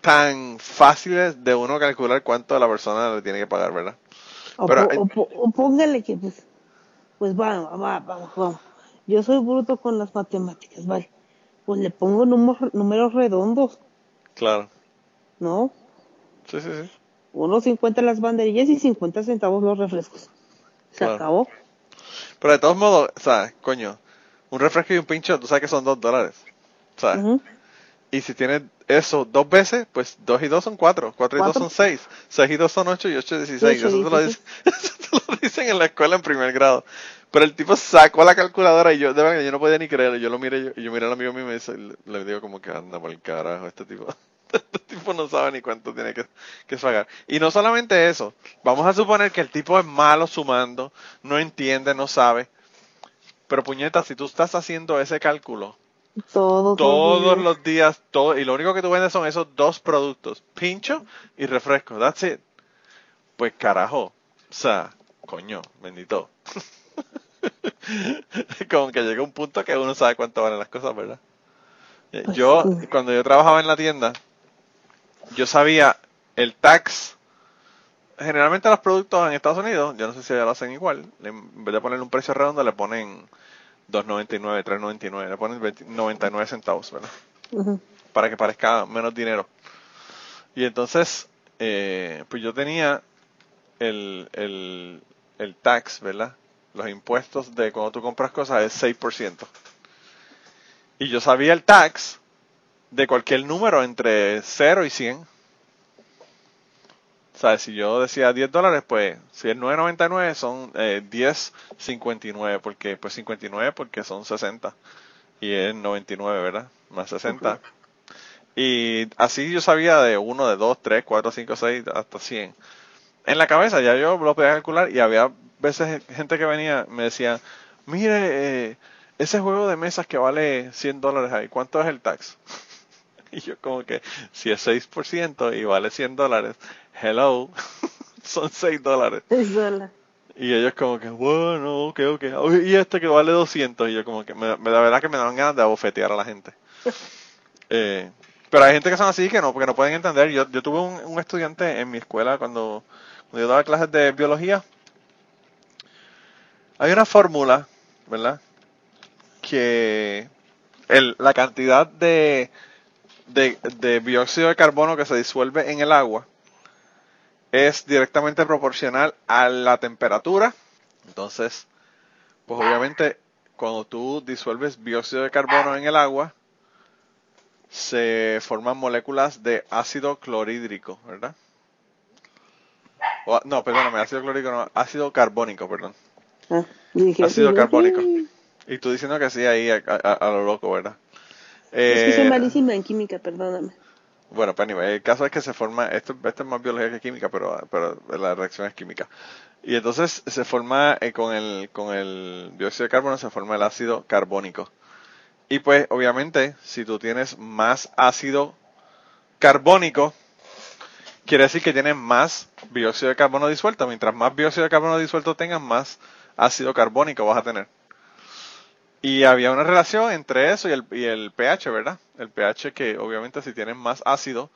Speaker 2: tan fáciles de uno calcular cuánto la persona le tiene que pagar, verdad?
Speaker 3: O,
Speaker 2: Pero,
Speaker 3: po- o po- o póngale que, pues, pues va, va, vamos, vamos. Yo soy bruto con las matemáticas, vale. Pues le pongo números, números redondos,
Speaker 2: Claro.
Speaker 3: ¿no?
Speaker 2: Sí, sí, sí.
Speaker 3: Unos 50 las banderillas y 50 centavos los refrescos. Se
Speaker 2: Claro.
Speaker 3: acabó.
Speaker 2: Pero de todos modos, o sea, coño, un refresco y un pincho, tú sabes que son dos dólares. O sea, y si tienes eso dos veces, pues dos y dos son cuatro, cuatro y dos son seis, seis y dos son ocho y ocho es dieciséis. Eso te, lo dicen, [laughs] eso te lo dicen en la escuela en primer grado. Pero el tipo sacó la calculadora y yo, de verdad, yo no podía ni creerlo. Yo lo miré, yo- y yo miré al amigo mío y me dice, le, le digo como que anda por el carajo este tipo. [laughs] Este tipo no sabe ni cuánto tiene que, que pagar. Y no solamente eso, vamos a suponer que el tipo es malo sumando, no entiende, no sabe. Pero puñeta, si tú estás haciendo ese cálculo
Speaker 3: Todo,
Speaker 2: todos
Speaker 3: todo.
Speaker 2: los días, todo, y lo único que tú vendes son esos dos productos, pincho y refresco, that's it. Pues carajo, o sea, coño, bendito. [laughs] Como que llega un punto que uno sabe cuánto valen las cosas, ¿verdad?
Speaker 3: Pues
Speaker 2: yo, cuando yo trabajaba en la tienda, yo sabía el tax. Generalmente los productos en Estados Unidos, yo no sé si ya lo hacen igual, en vez de ponerle un precio redondo, le ponen 2.99, 3.99, le ponen 20 99 centavos, ¿verdad? Para que parezca menos dinero. Y entonces, eh, pues yo tenía el, el, el tax, ¿verdad? Los impuestos de cuando tú compras cosas es 6%. Y yo sabía el tax de cualquier número entre 0 y 100. O sea, si yo decía 10 dólares, pues si es 9.99 son eh, 10.59, porque pues 59 porque son 60 y es 99, ¿verdad? Más 60. Y así yo sabía de 1, de 2, 3, 4, 5, 6 hasta 100. En la cabeza ya yo lo podía calcular y había veces gente que venía me decía, mire, eh, ese juego de mesas que vale 100 dólares ahí, ¿cuánto es el tax? [laughs] Y yo como que, si es 6% y vale 100 dólares, hello, [laughs] son 6 dólares.
Speaker 3: Es dólar.
Speaker 2: Y ellos como que, bueno, ok, ok. Y este que vale 200. Y yo como que, me, me- la verdad que me dan ganas de abofetear a la gente. [laughs] Eh, pero hay gente que son así que no, porque no pueden entender. Yo, yo tuve un, un estudiante en mi escuela cuando, cuando yo daba clases de biología. Hay una fórmula, ¿verdad? Que el, la cantidad de, de, de dióxido de carbono que se disuelve en el agua es directamente proporcional a la temperatura. Entonces, pues obviamente cuando tú disuelves dióxido de carbono en el agua, se forman moléculas de ácido clorhídrico, ¿verdad? O- no, perdóname, ácido clorhídrico no, ácido carbónico, perdón.
Speaker 3: Ah,
Speaker 2: Ácido carbónico. Y tú diciendo que sí ahí a, a- a lo loco, ¿verdad?
Speaker 3: Es que soy
Speaker 2: Eh,
Speaker 3: malísima en química, perdóname.
Speaker 2: Bueno, pues anyway, el caso es que se forma, esto, esto es más biología que química, pero, pero la reacción es química. Y entonces se forma eh, con, el, con el dióxido de carbono, se forma el ácido carbónico. Y pues obviamente si tú tienes más ácido carbónico, quiere decir que tienes más dióxido de carbono disuelto. Mientras más dióxido de carbono disuelto tengas, más ácido carbónico vas a tener. Y había una relación entre eso y el, y el pH, ¿verdad? El pH que obviamente si tienes más ácido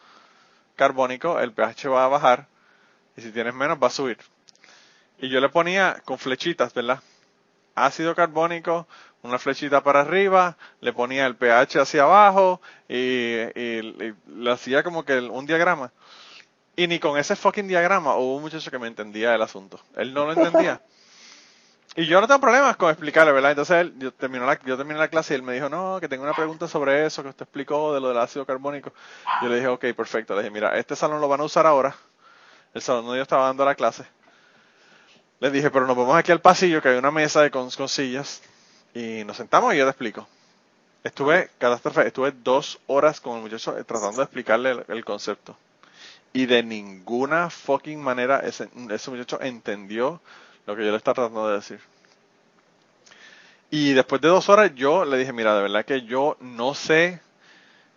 Speaker 2: carbónico, el pH va a bajar y si tienes menos va a subir. Y yo le ponía con flechitas, ¿verdad? Ácido carbónico, una flechita para arriba, le ponía el pH hacia abajo y, le hacía como que un diagrama. Y ni con ese fucking diagrama hubo un muchacho que me entendía el asunto. Él no lo entendía. [laughs] Y yo no tengo problemas con explicarle, ¿verdad? Entonces él, yo, terminó la, yo terminé la clase y él me dijo, no, que tengo una pregunta sobre eso que usted explicó de lo del ácido carbónico. Yo le dije, ok, perfecto. Le dije, mira, este salón lo van a usar ahora. El salón donde yo estaba dando la clase. Le dije, pero nos vamos aquí al pasillo que hay una mesa de con, sillas y nos sentamos y yo te explico. Estuve, catástrofe, estuve dos horas con el muchacho eh, tratando de explicarle el, concepto. Y de ninguna fucking manera ese, ese muchacho entendió lo que yo le estaba tratando de decir. Y después de dos horas yo le dije, mira, de verdad que yo no sé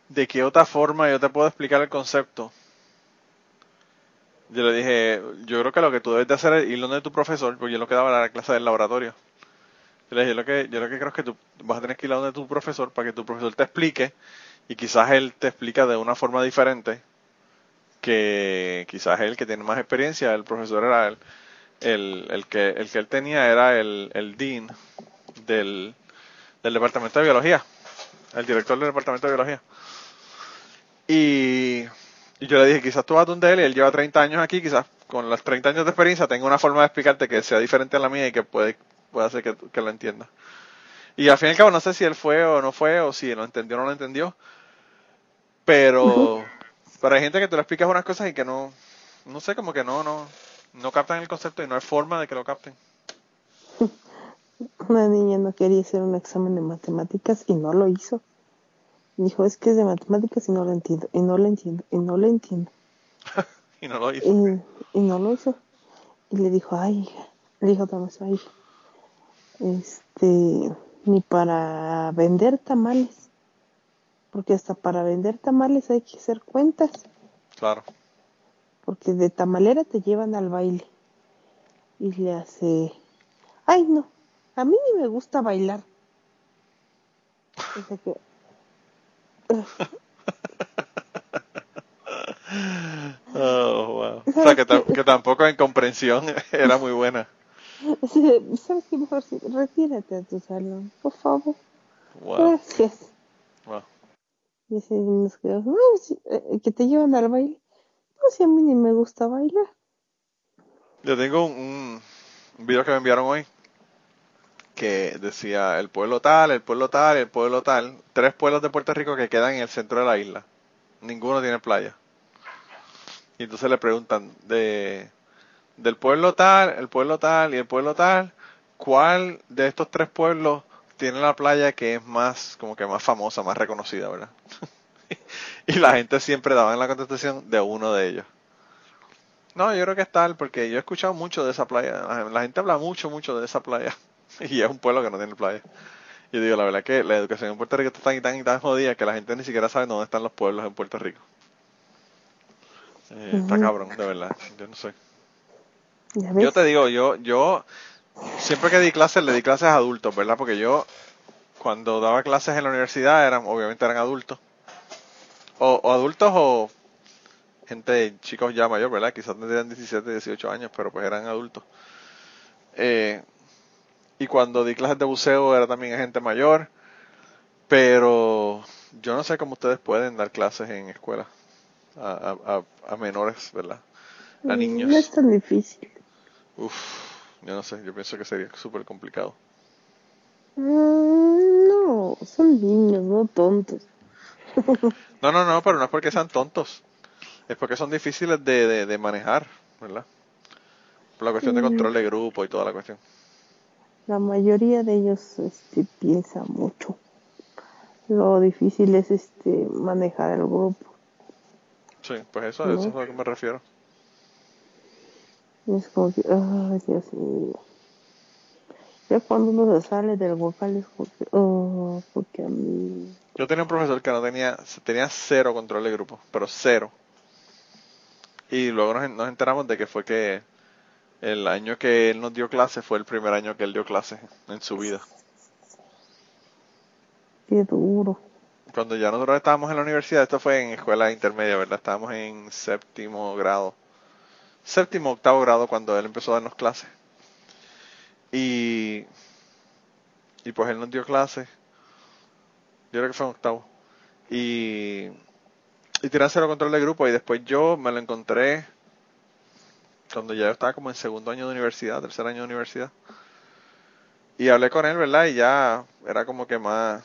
Speaker 2: de qué otra forma yo te puedo explicar el concepto. Yo le dije, yo creo que lo que tú debes de hacer es ir donde tu profesor, porque yo lo que daba la clase del laboratorio. Yo le dije, yo lo que, yo que creo es que tú vas a tener que ir a donde tu profesor para que tu profesor te explique y quizás él te explica de una forma diferente que quizás él que tiene más experiencia, el profesor era él el, el, que, el que él tenía era el, el dean del, del departamento de biología, el director del departamento de biología. Y, y yo le dije, quizás tú vas donde él y él lleva 30 años aquí, quizás con los 30 años de experiencia tenga una forma de explicarte que sea diferente a la mía y que puede, puede hacer que, que lo entienda. Y al fin y al cabo no sé si él fue o no fue, o si lo entendió o no lo entendió. Pero, pero hay gente que tú le explicas unas cosas y que no, no sé, como que no, no, no captan el concepto y no hay forma de que lo capten. [laughs]
Speaker 3: Una niña no quería hacer un examen de matemáticas y no lo hizo. Dijo, es que es de matemáticas y no lo entiendo, y no lo entiendo, y no lo entiendo. [laughs]
Speaker 2: y no lo hizo.
Speaker 3: Y, no lo hizo. Y le dijo, ay, le dijo vez, ay, este, ni para vender tamales. Porque hasta para vender tamales hay que hacer cuentas.
Speaker 2: Claro
Speaker 3: porque de tamalera te llevan al baile. Y le hace, ay no, a mí ni me gusta bailar. O que,
Speaker 2: oh, wow. O sea, que, que, tampoco en comprensión [laughs] era muy buena. [laughs]
Speaker 3: ¿Sabes qué? Mejor retírate a tu salón, por favor. Gracias. Wow. Y así nos no, eh, que te llevan al baile. No, si a mí ni me gusta bailar.
Speaker 2: Yo tengo un, un video que me enviaron hoy que decía el pueblo tal, el pueblo tal, el pueblo tal. Tres pueblos de Puerto Rico que quedan en el centro de la isla. Ninguno tiene playa. Y entonces le preguntan de del pueblo tal, el pueblo tal y el pueblo tal, ¿cuál de estos tres pueblos tiene la playa que es más, como que más famosa, más reconocida, verdad? [laughs] [laughs] y la gente siempre daba en la contestación de uno de ellos. No, yo creo que es tal, porque yo he escuchado mucho de esa playa. La gente habla mucho, mucho de esa playa. [laughs] Y es un pueblo que no tiene playa. Y digo, la verdad que la educación en Puerto Rico está tan y tan y tan jodida que la gente ni siquiera sabe dónde están los pueblos en Puerto Rico. Eh, está cabrón, de verdad. Yo no sé. Yo te digo, yo, yo siempre que di clases, le di clases a adultos, ¿verdad? Porque yo, cuando daba clases en la universidad, eran, obviamente eran adultos o, adultos o gente, chicos ya mayor, ¿verdad? Quizás tendrían 17, 18 años, pero pues eran adultos. Eh, y cuando di clases de buceo era también gente mayor, pero yo no sé cómo ustedes pueden dar clases en escuelas a, a, menores, ¿verdad? A mm, niños.
Speaker 3: No es tan difícil.
Speaker 2: Uf, yo no sé, yo pienso que sería súper complicado.
Speaker 3: Mm, no, son niños, no tontos.
Speaker 2: No, no, no, pero no es porque sean tontos. Es porque son difíciles de, de, manejar, ¿verdad? Por la cuestión de control de grupo y toda la cuestión.
Speaker 3: La mayoría de ellos este, piensa mucho. Lo difícil es este manejar el grupo.
Speaker 2: Sí, pues eso, eso es a lo que me refiero.
Speaker 3: Es como que, ay, Dios mío. Ya cuando uno se sale del vocal es como que, oh, porque a mí.
Speaker 2: Yo tenía un profesor que no tenía, tenía cero control de grupo, pero cero. Y luego nos, nos enteramos de que fue que el año que él nos dio clase fue el primer año que él dio clase en su vida.
Speaker 3: Qué duro.
Speaker 2: Cuando ya nosotros estábamos en la universidad, esto fue en escuela intermedia, ¿verdad? Estábamos en séptimo grado. Séptimo, octavo grado cuando él empezó a darnos clases. Y, y pues él nos dio clases. Yo creo que fue en octavo. Y, y cero control de grupo. Y después yo me lo encontré cuando ya estaba como en segundo año de universidad, tercer año de universidad. Y hablé con él, ¿verdad? Y ya era como que más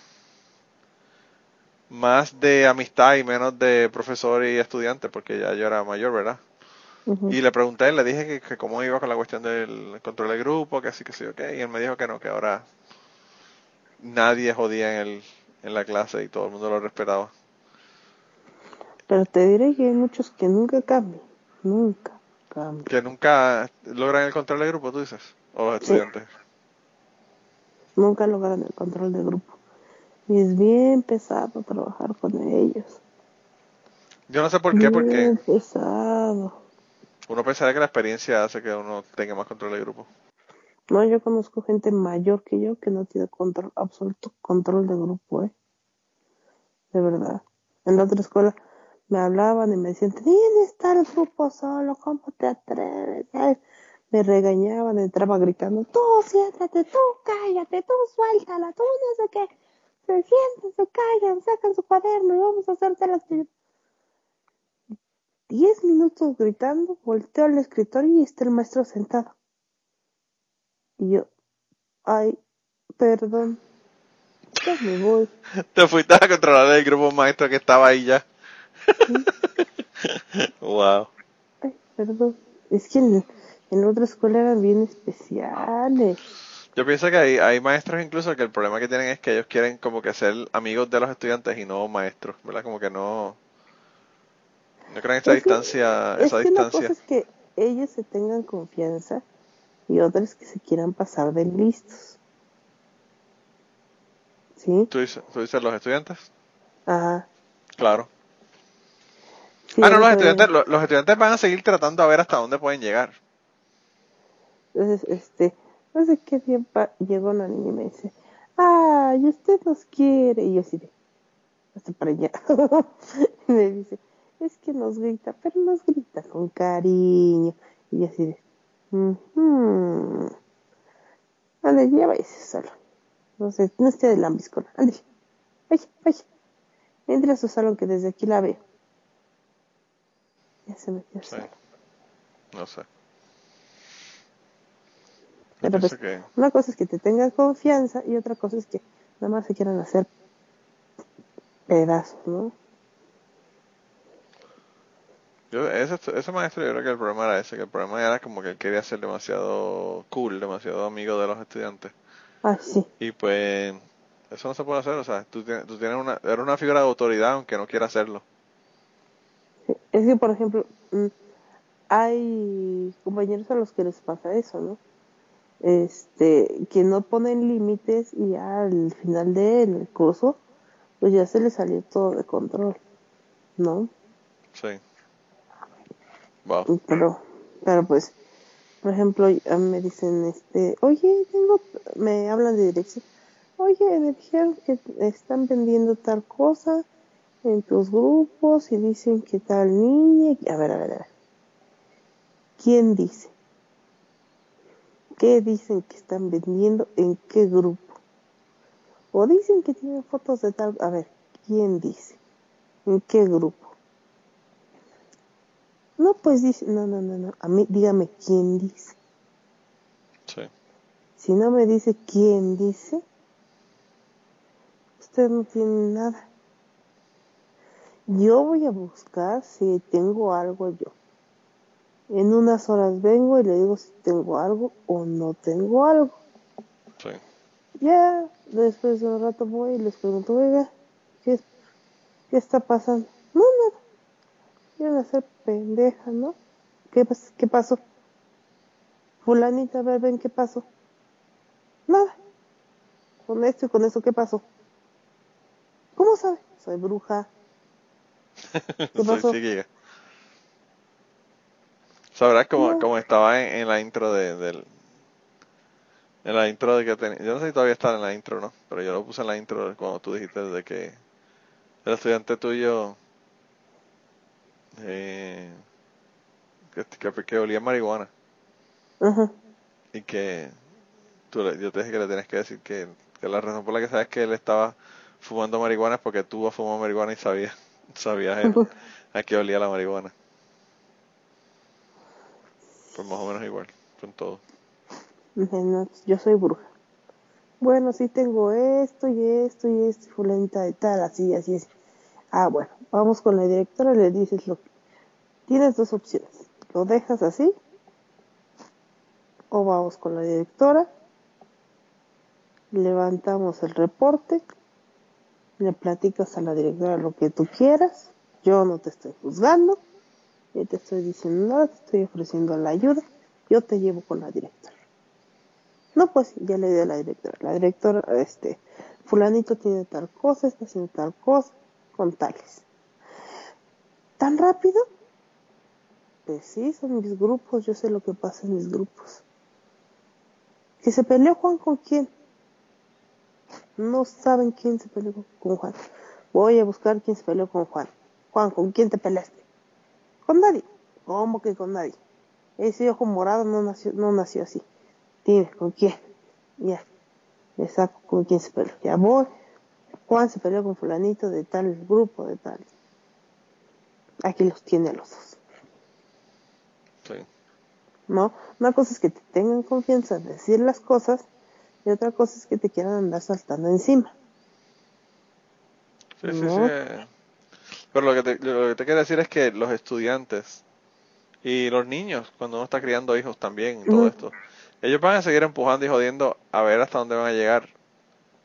Speaker 2: más de amistad y menos de profesor y estudiante, porque ya yo era mayor, ¿verdad? Y le pregunté, le dije que, que, cómo iba con la cuestión del control del grupo, que así que sí, ok. Y él me dijo que no, que ahora nadie jodía en, el, en la clase y todo el mundo lo respetaba.
Speaker 3: Pero te diré que hay muchos que nunca cambian, nunca cambian.
Speaker 2: Que nunca logran el control del grupo, tú dices, o los estudiantes. Sí.
Speaker 3: Nunca logran el control del grupo. Y es bien pesado trabajar con ellos.
Speaker 2: Yo no sé por qué,
Speaker 3: bien
Speaker 2: porque
Speaker 3: pesado.
Speaker 2: uno pensaría que la experiencia hace que uno tenga más control del grupo.
Speaker 3: No, yo conozco gente mayor que yo que no tiene control, absoluto control de grupo, ¿eh? De verdad. En la otra escuela me hablaban y me decían, tienes estar el grupo solo, ¿cómo te atreves? Me regañaban, entraba gritando, tú siéntate, tú cállate, tú suéltala, tú no sé qué. Se sientan, se callan, sacan su cuaderno y vamos a hacerte la actividad. Diez minutos gritando, volteo al escritorio y está el maestro sentado. Y yo, ay, perdón, ya me voy. [laughs]
Speaker 2: Te fuiste a controlar el grupo maestro que estaba ahí ya. [laughs] wow.
Speaker 3: Ay, perdón. Es que en, en otra escuela eran bien especiales.
Speaker 2: Yo pienso que hay, hay maestros incluso que el problema que tienen es que ellos quieren como que ser amigos de los estudiantes y no maestros, ¿verdad? Como que no no crean esa
Speaker 3: Es que-
Speaker 2: distancia,
Speaker 3: es
Speaker 2: esa
Speaker 3: que una
Speaker 2: distancia.
Speaker 3: cosa es que ellos se tengan confianza y otra es que se quieran pasar de listos. ¿Sí?
Speaker 2: ¿Tú dices, tú dices los estudiantes?
Speaker 3: Ajá.
Speaker 2: Claro.
Speaker 3: Sí,
Speaker 2: ah, no, los estudiantes, lo- los, estudiantes van a seguir tratando a ver hasta dónde pueden llegar.
Speaker 3: Entonces, este, no sé qué pa- llegó una niña y me dice, ay, usted nos quiere. Y yo así de, hasta para allá. [laughs] y me dice, es que nos grita, pero nos grita con cariño. Y yo así de, mhm. Ande, ya váyase solo. No sé, no esté de lambiscona. Ande, vaya, vaya. Entre a su salón que desde aquí la veo. Ya se metió
Speaker 2: Sí. No sé.
Speaker 3: Pero pues,
Speaker 2: que
Speaker 3: una cosa es que te tengan confianza y otra cosa es que nada más se quieran hacer pedazos, ¿no?
Speaker 2: Yo, ese, ese maestro yo creo que el problema era ese, que el problema era como que él quería ser demasiado cool, demasiado amigo de los estudiantes.
Speaker 3: Ah, sí.
Speaker 2: Y pues eso no se puede hacer, o sea, tú tienes, tú tienes una, era una figura de autoridad aunque no quiera hacerlo.
Speaker 3: sí. Es que, por ejemplo, mm, hay compañeros a los que les pasa eso, ¿no? Este, que no ponen límites y ya al final del curso, pues ya se les salió todo de control, ¿no?
Speaker 2: Sí.
Speaker 3: Pero pero pues por ejemplo me dicen este oye tengo me hablan de dirección. Oye me dijeron que están vendiendo tal cosa en tus grupos y dicen que tal niña a ver a ver a ver. Quién dice qué dicen que están vendiendo en qué grupo o dicen que tienen fotos de tal a ver quién dice en qué grupo no, pues dice, no, no, no, no, a mí dígame quién dice.
Speaker 2: Sí.
Speaker 3: Si no me dice quién dice, usted no tiene nada. Yo voy a buscar si tengo algo yo. En unas horas vengo y le digo si tengo algo o no tengo algo.
Speaker 2: Sí.
Speaker 3: Ya, después de un rato voy y les pregunto, oiga, ¿qué, qué está pasando? No, nada. De hacer pendeja, ¿no? ¿Qué, ¿Qué pasó? Fulanita, a ver, ven, ¿qué pasó? Nada. Con esto y con eso, ¿qué pasó? ¿Cómo sabe? Soy bruja. [laughs]
Speaker 2: ¿Qué pasó? Sabrás cómo, cómo estaba en, la intro de, del... En la intro de que tenía... Yo no sé si todavía está en la intro, ¿no? Pero yo lo puse en la intro cuando tú dijiste de que el estudiante tuyo... Eh, que, que, olía marihuana. Y que tú, yo te dije que le tienes que decir que, que la razón por la que sabes que él estaba fumando marihuana es porque tú has fumado marihuana y sabías, [laughs] sabías a qué olía la marihuana. Pues más o menos igual, con todo.
Speaker 3: yo soy bruja. Bueno, sí tengo esto y esto y esto, fulanita de tal, así, así, es. Ah, bueno, vamos con la directora y le dices lo que... Tienes dos opciones. Lo dejas así o vamos con la directora, levantamos el reporte, le platicas a la directora lo que tú quieras, yo no te estoy juzgando, ni te estoy diciendo nada, te estoy ofreciendo la ayuda, yo te llevo con la directora. No, pues ya le di a la directora. La directora, este, fulanito tiene tal cosa, está haciendo tal cosa, con tales. ¿Tan rápido? Sí, son mis grupos, yo sé lo que pasa en mis grupos. ¿Que se peleó Juan con quién? No saben quién se peleó con Juan. Voy a buscar quién se peleó con Juan. Juan, ¿con quién te peleaste? Con nadie. ¿Cómo que con nadie? Ese ojo morado no nació, no nació así. Dime, ¿con quién? Ya. Le saco con quién se peleó. Ya voy. Juan se peleó con fulanito de tal grupo, de tal. Aquí los tiene a los dos.
Speaker 2: Sí.
Speaker 3: ¿no? Una cosa es que te tengan confianza en decir las cosas y otra cosa es que te quieran andar saltando encima.
Speaker 2: Sí, sí, sí. Pero lo que, te, lo que te quiero decir es que los estudiantes y los niños, cuando uno está criando hijos también todo esto, ellos van a seguir empujando y jodiendo a ver hasta dónde van a llegar.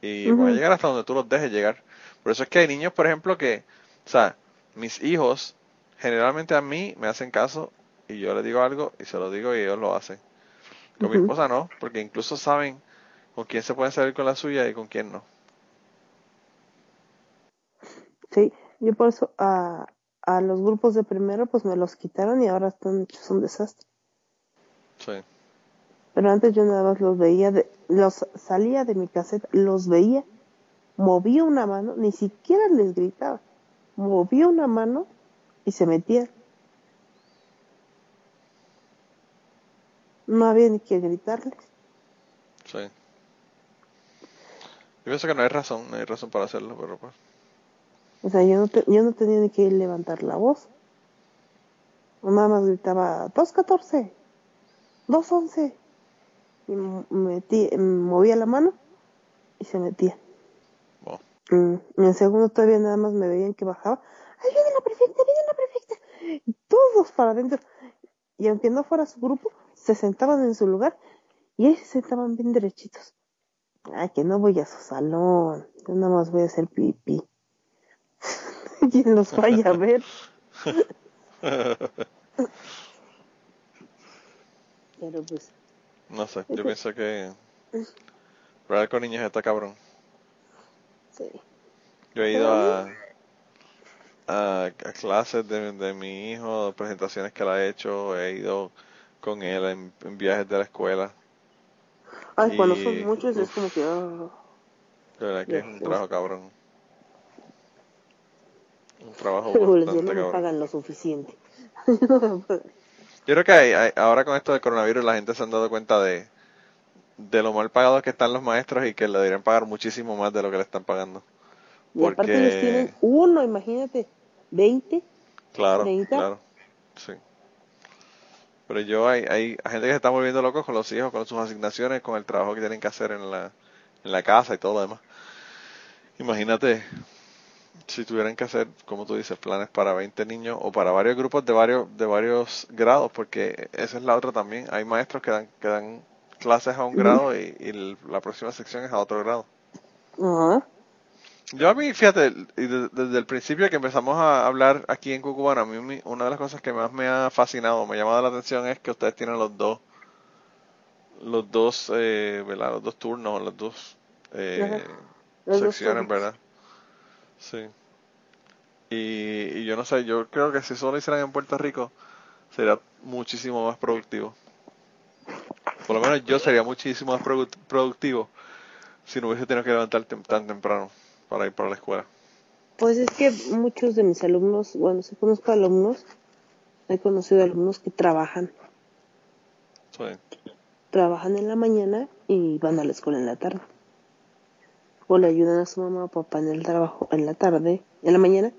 Speaker 2: Y van a llegar hasta donde tú los dejes llegar. Por eso es que hay niños, por ejemplo, que, o sea, mis hijos generalmente a mí me hacen caso y yo le digo algo y se lo digo y ellos lo hacen. Con mi esposa no, porque incluso saben con quién se pueden salir con la suya y con quién no.
Speaker 3: Sí, yo por eso a, a los grupos de primero pues me los quitaron y ahora están hechos un desastre.
Speaker 2: Sí.
Speaker 3: Pero antes yo nada más los veía, de, los salía de mi caseta, los veía, movía una mano, ni siquiera les gritaba, movía una mano y se metía No había ni que gritarles.
Speaker 2: Sí. Yo pienso que no hay razón, no hay razón para hacerlo, pero pues.
Speaker 3: O sea, yo no, yo no tenía ni que levantar la voz. Nada más gritaba 2.14, 2.11. Y metí, movía la mano y se metía. Mm, en el segundo todavía nada más me veían que bajaba. ¡Ahí viene la prefecta! ¡Viene la prefecta! Y todos para adentro. Y aunque no fuera su grupo, se sentaban en su lugar y ahí se sentaban bien derechitos. Ay, que no voy a su salón, yo nada más voy a hacer pipí. [laughs] ¿Quién los vaya a ver? [laughs] Pero pues.
Speaker 2: No sé, yo pienso que. Hablar con niños está cabrón.
Speaker 3: Sí.
Speaker 2: Yo he ido a, a, clases de, de, mi hijo, presentaciones que él ha hecho, he ido con él en, viajes de la escuela.
Speaker 3: Ay, cuando son muchos es como que...
Speaker 2: Oh, verdad que es un trabajo cabrón. Un trabajo [laughs] bastante
Speaker 3: no me pagan lo suficiente.
Speaker 2: Yo creo que hay, ahora con esto del coronavirus la gente se han dado cuenta de, de lo mal pagados que están los maestros y que le deberían pagar muchísimo más de lo que le están pagando.
Speaker 3: Y aparte ellos tienen uno, imagínate, 20.
Speaker 2: Claro, claro, sí. Pero yo, hay, hay gente que se está volviendo locos con los hijos, con sus asignaciones, con el trabajo que tienen que hacer en la, en la casa y todo lo demás. Imagínate si tuvieran que hacer, como tú dices, planes para 20 niños o para varios grupos de varios de varios grados, porque esa es la otra también. Hay maestros que dan, que dan clases a un grado y, la próxima sección es a otro grado. Yo a mí, fíjate, desde el principio que empezamos a hablar aquí en Cucubana, a mí una de las cosas que más me ha fascinado, me ha llamado la atención es que ustedes tienen los dos, los dos, eh, ¿verdad? Los dos turnos, las dos eh.
Speaker 3: Los
Speaker 2: secciones. ¿verdad? Sí. Y, y yo no sé, yo creo que si solo lo hicieran en Puerto Rico, sería muchísimo más productivo. Por lo menos yo sería muchísimo más produ- productivo si no hubiese tenido que levantar tan temprano para ir para la escuela.
Speaker 3: Pues es que muchos de mis alumnos, bueno, si conozco alumnos, he conocido alumnos que trabajan,
Speaker 2: Sí.
Speaker 3: trabajan en la mañana y van a la escuela en la tarde. O le ayudan a su mamá o papá en el trabajo en la tarde, en la mañana,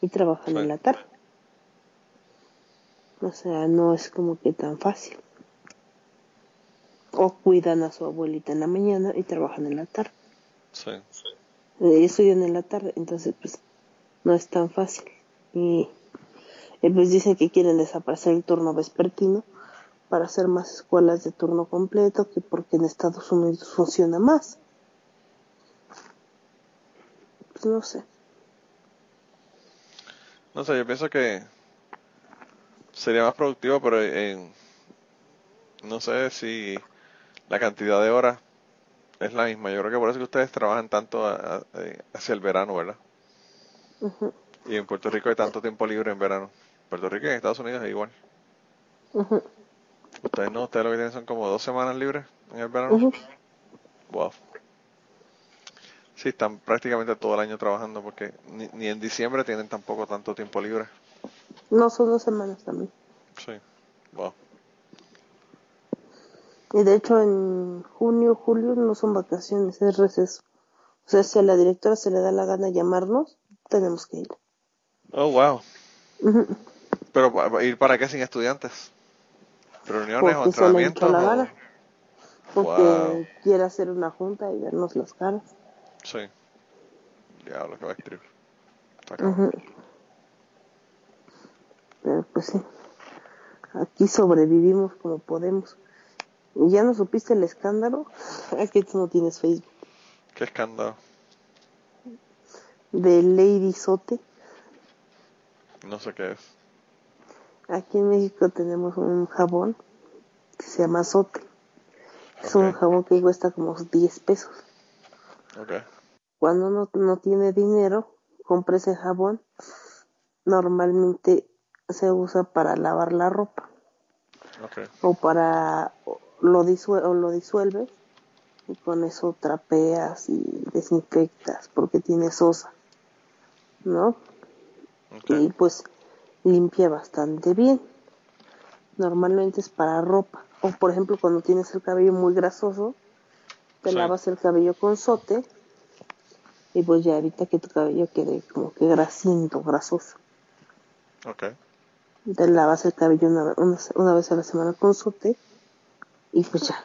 Speaker 3: y trabajan
Speaker 2: Sí.
Speaker 3: en la tarde. O sea, no es como que tan fácil. O cuidan a su abuelita en la mañana y trabajan en la tarde.
Speaker 2: Sí.
Speaker 3: eh, estudian en la tarde, entonces pues no es tan fácil. Y eh, pues dicen que quieren desaparecer el turno vespertino para hacer más escuelas de turno completo, que porque en Estados Unidos funciona más. Pues no sé.
Speaker 2: No sé, yo pienso que sería más productivo, pero en, no sé si la cantidad de horas es la misma. Yo creo que por eso que ustedes trabajan tanto a- a- eh, hacia el verano, ¿verdad? Y en Puerto Rico hay tanto tiempo libre en verano. Puerto Rico y en Estados Unidos es igual. Ustedes no, ustedes lo que tienen son como dos semanas libres en el verano. Wow. Sí, están prácticamente todo el año trabajando porque ni, ni en diciembre tienen tampoco tanto tiempo libre.
Speaker 3: No son dos semanas también.
Speaker 2: Sí. Wow.
Speaker 3: Y de hecho en junio, julio no son vacaciones, es receso. O sea, si a la directora se le da la gana llamarnos, tenemos que ir.
Speaker 2: Oh, wow. Pero ¿pa- pa- ir para qué sin estudiantes? ¿Reuniones o
Speaker 3: Porque se le
Speaker 2: entrenamientos?
Speaker 3: la gana. Porque
Speaker 2: Wow.
Speaker 3: quiere hacer una junta y vernos las caras.
Speaker 2: Sí. Diablo, que va a escribir. Está cabrón.
Speaker 3: Ujú. Pero pues sí. Aquí sobrevivimos como podemos. ¿Y ya no supiste el escándalo? [laughs] Es que tú no tienes Facebook.
Speaker 2: Qué escándalo.
Speaker 3: De Lady Sote.
Speaker 2: No sé qué es.
Speaker 3: Aquí en México tenemos un jabón que se llama Sote. Es un jabón que cuesta como 10 pesos.
Speaker 2: Ok.
Speaker 3: Cuando uno no tiene dinero, compra ese jabón. Normalmente se usa para lavar la ropa
Speaker 2: Ok.
Speaker 3: o para lo, disue- o lo disuelves y con eso trapeas y desinfectas porque tiene sosa, ¿no? Y pues limpia bastante bien. Normalmente es para ropa. O por ejemplo cuando tienes el cabello muy grasoso, te
Speaker 2: Sí.
Speaker 3: lavas el cabello con sote y pues ya evita que tu cabello quede como que grasiento, grasoso.
Speaker 2: Ok.
Speaker 3: Te lavas el cabello una, una, una vez a la semana con sote y pues ya.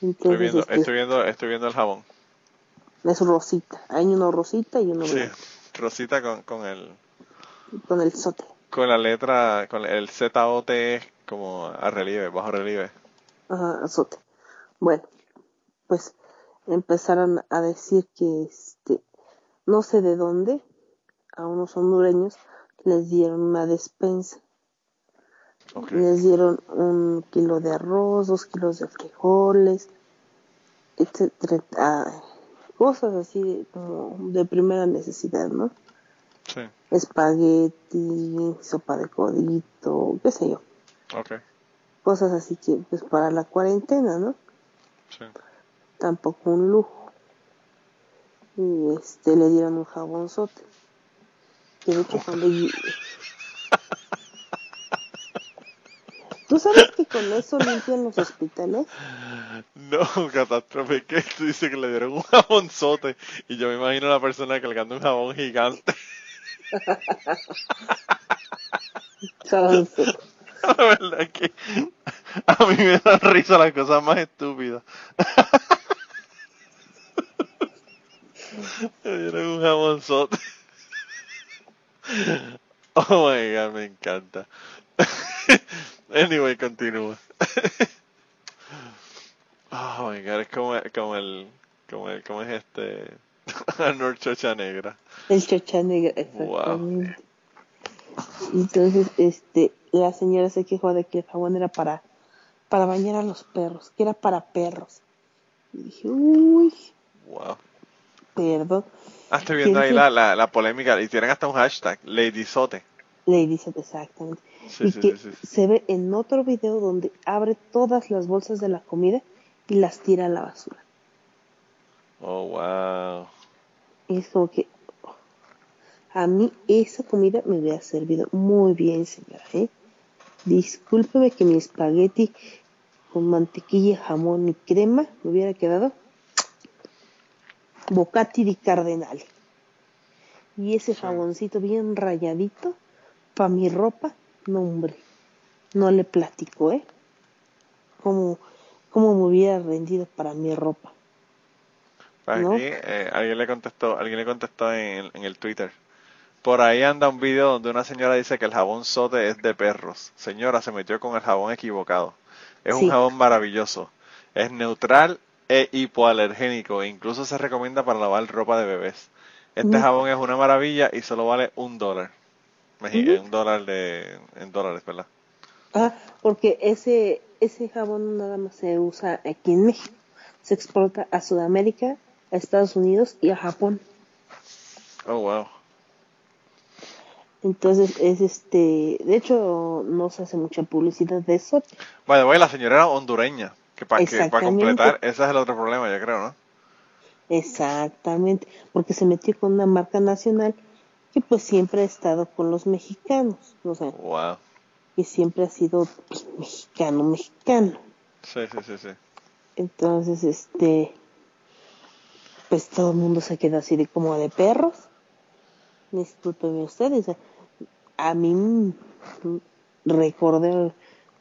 Speaker 2: Estoy
Speaker 3: Entonces
Speaker 2: viendo,
Speaker 3: este,
Speaker 2: estoy viendo, estoy viendo el jabón.
Speaker 3: es rosita. Hay uno rosita y uno
Speaker 2: Sí.
Speaker 3: blanco
Speaker 2: Rosita con, con el,
Speaker 3: con el sote.
Speaker 2: con la letra, con el ZOT como a relieve, bajo relieve.
Speaker 3: Ajá, azote. Bueno, pues empezaron a decir que este, no sé de dónde, a unos hondureños les dieron una despensa. Les dieron un kilo de arroz, dos kilos de frijoles, etcétera. ah, cosas así de, como de primera necesidad, ¿no?
Speaker 2: Sí.
Speaker 3: Espagueti, sopa de codito, qué sé yo.
Speaker 2: Ok.
Speaker 3: Cosas así que, pues para la cuarentena, ¿no?
Speaker 2: Sí.
Speaker 3: tampoco un lujo. Y este le dieron un jabonzote. Que de hecho cuando ¿Tú sabes que con eso limpian los hospitales?
Speaker 2: No, catástrofe, que tú dices que le dieron un jabonzote y yo me imagino a la persona cargando un jabón gigante.
Speaker 3: Jabonzote. [laughs]
Speaker 2: La verdad es que a mí me dan risa las cosas más estúpidas. [laughs] Le dieron un jabonzote. Oh my god, me encanta. [laughs] Anyway, continúa. [laughs] Oh my god, es como, como el, como el, como es este, [laughs] Arnold Chocha Negra.
Speaker 3: El chocha negra, exactamente. Entonces, este, la señora se quejó de que el jabón era para, para bañar a los perros, que era para perros. Y dije, uy,
Speaker 2: Wow.
Speaker 3: perdón.
Speaker 2: Ah, estoy viendo ahí la, la, la polémica y tienen hasta un hashtag, Lady Sote.
Speaker 3: Le dice exactamente.
Speaker 2: Sí,
Speaker 3: y
Speaker 2: sí,
Speaker 3: que
Speaker 2: sí,
Speaker 3: se ve en otro video donde abre todas las bolsas de la comida y las tira a la basura.
Speaker 2: Oh, wow.
Speaker 3: Y es como que a mí esa comida me hubiera servido muy bien, señora. ¿eh? Discúlpeme que mi espagueti con mantequilla, jamón y crema me hubiera quedado bocati di cardenale. Y ese jaboncito bien rayadito para mi ropa, no hombre, no le platico, ¿eh? Como, como me hubiera rendido para mi ropa.
Speaker 2: Pues
Speaker 3: ¿No?
Speaker 2: aquí eh, alguien le contestó, alguien le contestó en, en el Twitter. Por ahí anda un video donde una señora dice que el jabón sote es de perros. Señora, se metió con el jabón equivocado. Es
Speaker 3: Sí.
Speaker 2: un jabón maravilloso. Es neutral e hipoalergénico e incluso se recomienda para lavar ropa de bebés. Este jabón es una maravilla y solo vale un dólar.
Speaker 3: Ujú.
Speaker 2: Un dólar de, en dólares, ¿verdad?
Speaker 3: Ah, porque ese, ese jabón nada más se usa aquí en México. Se exporta a Sudamérica, a Estados Unidos y a Japón.
Speaker 2: Oh, wow.
Speaker 3: Entonces es este, de hecho no se hace mucha publicidad de eso.
Speaker 2: The way, la señora era hondureña. Que para que, para completar, ese es el otro problema, yo creo, ¿no?
Speaker 3: Exactamente, porque se metió con una marca nacional que pues siempre ha estado con los mexicanos, o sea,
Speaker 2: Wow.
Speaker 3: y siempre ha sido pues, mexicano, mexicano.
Speaker 2: Sí, sí, sí, sí.
Speaker 3: Entonces, este, pues todo el mundo se queda así de como de perros. Discúlpeme ustedes, o sea, a mí recordé,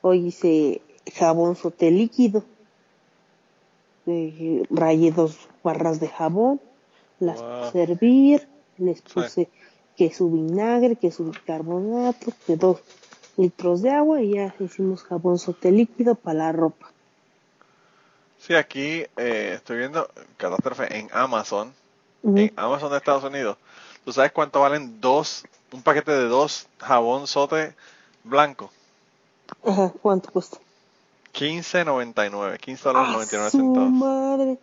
Speaker 3: hoy hice jabón sote líquido. Eh, rayé dos barras de jabón, las
Speaker 2: Wow.
Speaker 3: puse a hervir, les
Speaker 2: Sí.
Speaker 3: Que su vinagre, que su bicarbonato, que dos litros de agua y ya hicimos jabón sote líquido para la ropa.
Speaker 2: Sí, aquí eh, estoy viendo catástrofe en Amazon, en Amazon de Estados Unidos. ¿Tú sabes cuánto valen dos, un paquete de dos jabón sote blanco?
Speaker 3: Ajá, ¿cuánto cuesta?
Speaker 2: 15.99, 15 dólares
Speaker 3: ¡Ah,
Speaker 2: 99
Speaker 3: su
Speaker 2: centavos.
Speaker 3: madre!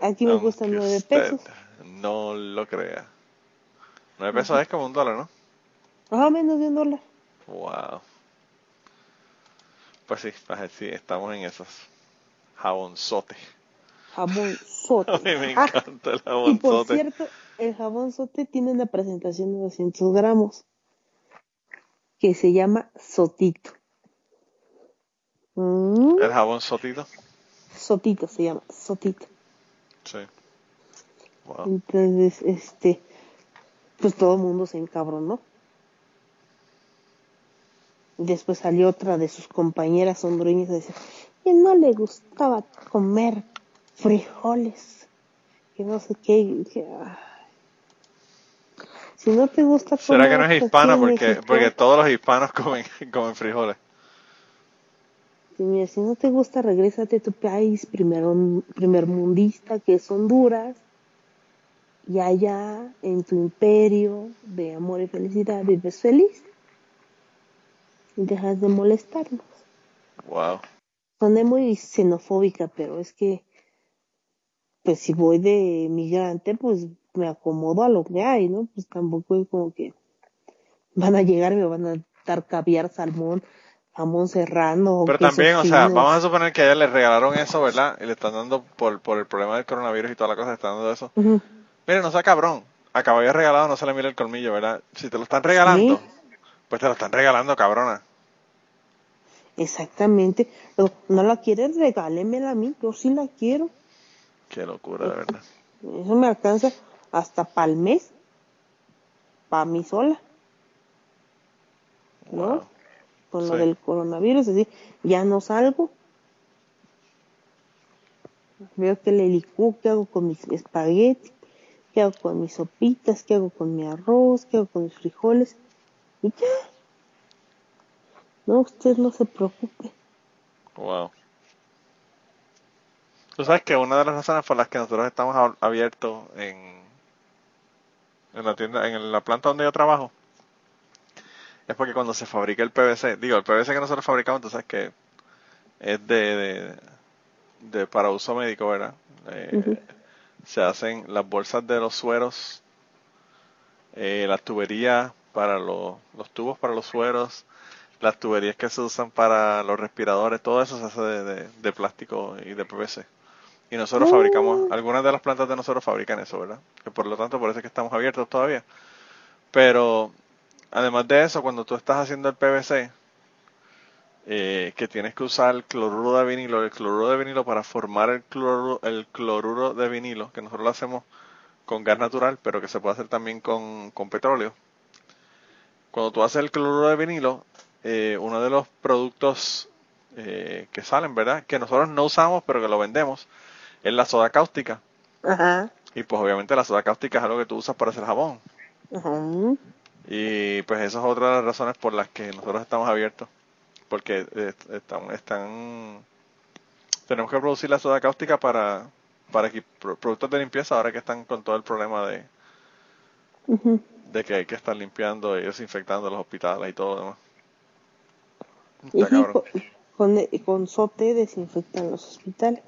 Speaker 3: Aquí me cuesta
Speaker 2: Aunque
Speaker 3: nueve
Speaker 2: usted
Speaker 3: pesos.
Speaker 2: No lo crea. 9 pesos es como un dólar, ¿no?
Speaker 3: Ajá, menos de un dólar.
Speaker 2: Wow. Pues sí, pues sí, estamos en esos.
Speaker 3: Jabón sote.
Speaker 2: A mí me
Speaker 3: Ah,
Speaker 2: encanta el
Speaker 3: y
Speaker 2: jabón
Speaker 3: por cierto, el jabón sote tiene una presentación de 200 gramos que se llama sotito. Mm,
Speaker 2: El jabón sotito.
Speaker 3: Sotito se llama, sotito.
Speaker 2: Sí. Wow.
Speaker 3: Entonces, este, pues todo el mundo se encabronó. Después salió otra de sus compañeras hondureñas y decía que no le gustaba comer frijoles, que no sé qué. Si no te gusta
Speaker 2: ¿Será que no es hispana? Porque, porque todos los hispanos comen, [laughs] comen frijoles.
Speaker 3: mira, si no te gusta, regrésate a tu país primero, primer mundista, que es Honduras, y allá en tu imperio de amor y felicidad vives feliz. Y dejas de molestarnos.
Speaker 2: Wow.
Speaker 3: Soné muy xenofóbica, pero es que, pues si voy de migrante, pues me acomodo a lo que hay, ¿no? Pues tampoco es como que van a llegar me van a dar caviar, salmón, jamón serrano.
Speaker 2: Pero también, o sea, vamos a suponer que a ella le regalaron eso, ¿verdad? Y le están dando, por, por el problema del coronavirus y toda la cosa, le están dando eso. Mire, no sea cabrón. A caballo regalado no se le mira el colmillo, ¿verdad? Si te lo están regalando,
Speaker 3: Sí.
Speaker 2: pues te lo están regalando, cabrona.
Speaker 3: Exactamente. No la quieres, regálemela a mí, yo sí la quiero.
Speaker 2: Qué locura, de verdad.
Speaker 3: Eso me alcanza hasta para el mes, para mí sola, ¿no? Con lo del coronavirus, así, ya no salgo. Veo que le licúo, qué hago con mis espaguetis, qué hago con mis sopitas, qué hago con mi arroz, qué hago con mis frijoles, y ya. No, usted no se preocupe.
Speaker 2: Wow. Tú sabes que una de las razones por las que nosotros estamos abiertos en, en la tienda, en la planta donde yo trabajo, es porque cuando se fabrica el PVC, digo, el PVC que nosotros fabricamos, tú sabes que es de, de, para uso médico, ¿verdad? Eh, se hacen las bolsas de los sueros, eh, las tuberías para los, los tubos para los sueros, las tuberías que se usan para los respiradores, todo eso se hace de, de, plástico y de PVC. Y nosotros fabricamos, oh. algunas de las plantas de nosotros fabrican eso, ¿verdad? Que por lo tanto, por eso es que estamos abiertos todavía. Pero, además de eso, cuando tú estás haciendo el PVC, eh, que tienes que usar el cloruro de vinilo, el cloruro de vinilo para formar el cloruro, el cloruro de vinilo, que nosotros lo hacemos con gas natural, pero que se puede hacer también con, con petróleo. Cuando tú haces el cloruro de vinilo, eh, uno de los productos eh, que salen, ¿verdad? Que nosotros no usamos, pero que lo vendemos, es la soda cáustica. Y pues obviamente la soda cáustica es algo que tú usas para hacer jabón. Y pues esa es otra de las razones por las que nosotros estamos abiertos porque eh, están, están tenemos que producir la soda cáustica para para productos de limpieza ahora que están con todo el problema de de que hay que estar limpiando y desinfectando los hospitales y todo demás.
Speaker 3: y con, con, sote desinfectan los hospitales.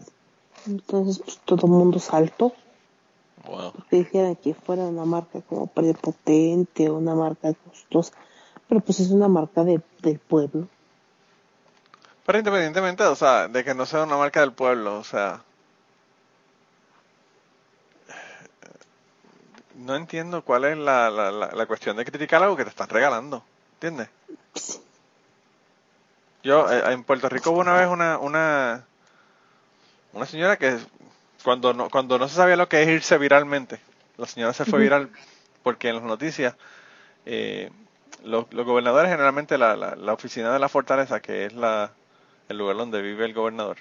Speaker 3: Entonces pues, todo el mundo saltó. Porque dijeran que fuera una marca como prepotente o una marca costosa. Pero pues es una marca de, del pueblo.
Speaker 2: Pero independientemente, o sea, de que no sea una marca del pueblo, o sea, no entiendo cuál es la, la, la, cuestión de criticar algo que te están regalando, ¿entiendes? Yo, eh, en Puerto Rico hubo una vez una, una, una señora que cuando no, cuando no se sabía lo que es irse viralmente, la señora se fue viral porque en las noticias eh, los, los, gobernadores generalmente la, la, la oficina de la fortaleza, que es la, el lugar donde vive el gobernador,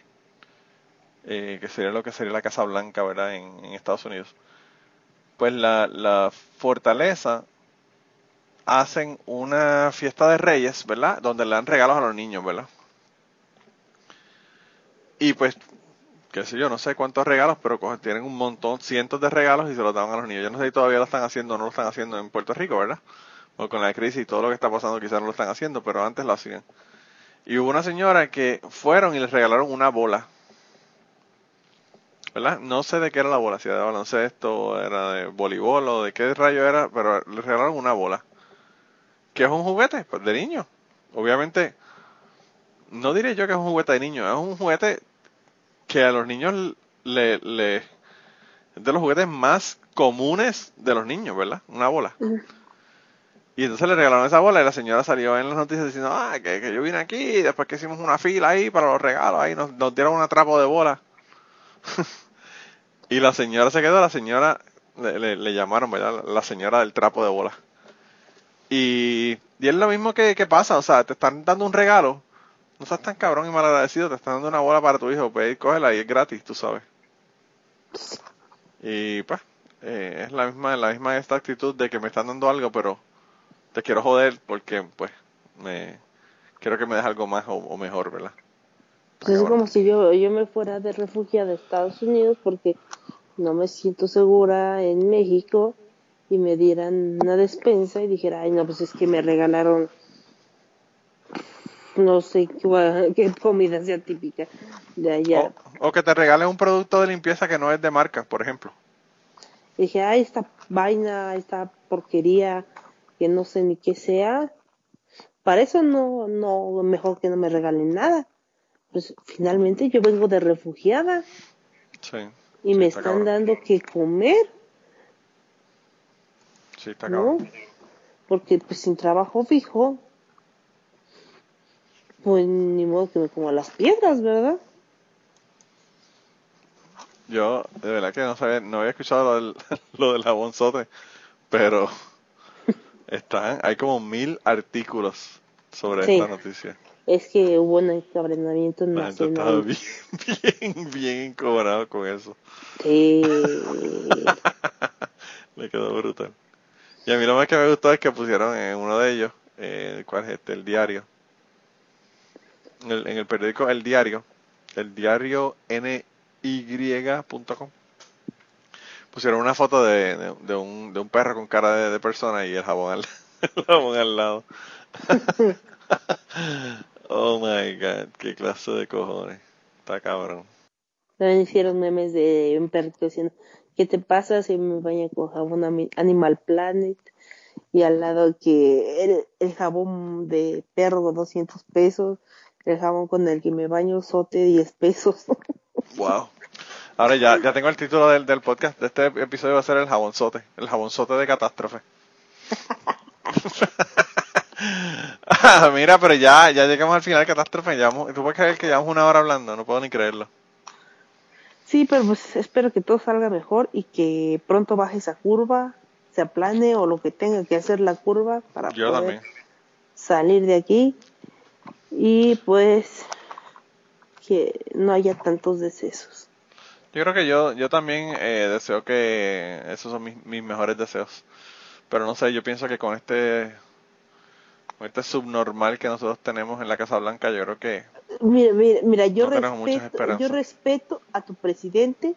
Speaker 2: eh, que sería lo que sería la Casa Blanca, ¿verdad?, en, Estados Unidos. Pues la, la, fortaleza hacen una fiesta de reyes, ¿verdad?, donde le dan regalos a los niños, ¿verdad? Y pues, qué sé yo, no sé cuántos regalos, pero tienen un montón, cientos de regalos y se los dan a los niños. Yo no sé si todavía lo están haciendo o no lo están haciendo en Puerto Rico, ¿verdad? O con la crisis y todo lo que está pasando quizás no lo están haciendo, pero antes lo hacían. Y hubo una señora que fueron y les regalaron una bola. ¿Verdad? No sé de qué era la bola, si era de baloncesto, era de voleibol o de qué rayo era, pero les regalaron una bola. Que es un juguete pues, de niño. Obviamente, no diré yo que es un juguete de niño, es un juguete que a los niños le, le es de los juguetes más comunes de los niños, ¿verdad? Una bola. Y entonces le regalaron esa bola y la señora salió en las noticias diciendo, ah, que, yo vine aquí después que hicimos una fila ahí para los regalos, ahí nos, dieron un atrapo de bola. [laughs] y la señora se quedó, la señora, le, llamaron, ¿verdad? La señora del trapo de bola. Y, y es lo mismo que, que, pasa, o sea, te están dando un regalo, no seas tan cabrón y mal agradecido, te están dando una bola para tu hijo, pues cógela y es gratis, tú sabes. Y pues, eh, es la misma, la misma esta actitud de que me están dando algo, pero te quiero joder porque, pues, me quiero que me des algo más o, mejor, ¿verdad?
Speaker 3: Pues es como si yo, yo me fuera de refugiada de Estados Unidos porque no me siento segura en México y me dieran una despensa y dijera, ay, no, pues es que me regalaron no sé [laughs] qué, comida sea típica de allá.
Speaker 2: O, que te regalen un producto de limpieza que no es de marca, por ejemplo.
Speaker 3: dije, ay, esta vaina, esta porquería, que no sé ni qué sea, para eso no, no, mejor que no me regalen nada. Pues finalmente yo vengo de refugiada.
Speaker 2: Sí.
Speaker 3: Y me están dando que comer.
Speaker 2: Sí, está ¿no?
Speaker 3: Porque pues sin trabajo fijo, pues ni modo que me como las piedras, ¿verdad?
Speaker 2: Yo, de verdad que no sabía, no había escuchado lo del, [laughs] lo del jabonzote, pero están, hay como mil artículos sobre esta noticia.
Speaker 3: Es que hubo un encabrenamiento nacional.
Speaker 2: bien, bien, bien cobrado con eso.
Speaker 3: Sí. [laughs]
Speaker 2: me quedó brutal. Y a mí lo más que me gustó es que pusieron en uno de ellos, eh, ¿cuál es este? El diario. En el, en el periódico El Diario, el diario N, y.com. Pusieron una foto de, de, un, de un perro con cara de, persona y el jabón al, [laughs] el jabón al lado. [laughs] oh my god, qué clase de cojones. Está cabrón.
Speaker 3: También hicieron memes de un perro diciendo, ¿qué te pasa si me baño con jabón Animal Planet? Y al lado que el, el jabón de perro 200 pesos, el jabón con el que me baño sote 10 pesos. [laughs]
Speaker 2: wow. Ahora ya, ya tengo el título del, del podcast de este episodio va a ser el jabonzote, el jabonzote de catástrofe. Ah, [laughs] mira, pero ya, ya llegamos al final de catástrofe. Ya, ¿Tú puedes creer que llevamos una hora hablando? No puedo ni creerlo.
Speaker 3: Sí, pero pues espero que todo salga mejor y que pronto baje esa curva, se aplane o lo que tenga que hacer la curva para poder salir de aquí y pues que no haya tantos decesos.
Speaker 2: Yo creo que yo, yo también eh, deseo que esos son mis, mis mejores deseos. Pero no sé, yo pienso que con este con este subnormal que nosotros tenemos en la Casa Blanca, yo creo que
Speaker 3: Mira, mira, mira yo, respeto, yo respeto a tu presidente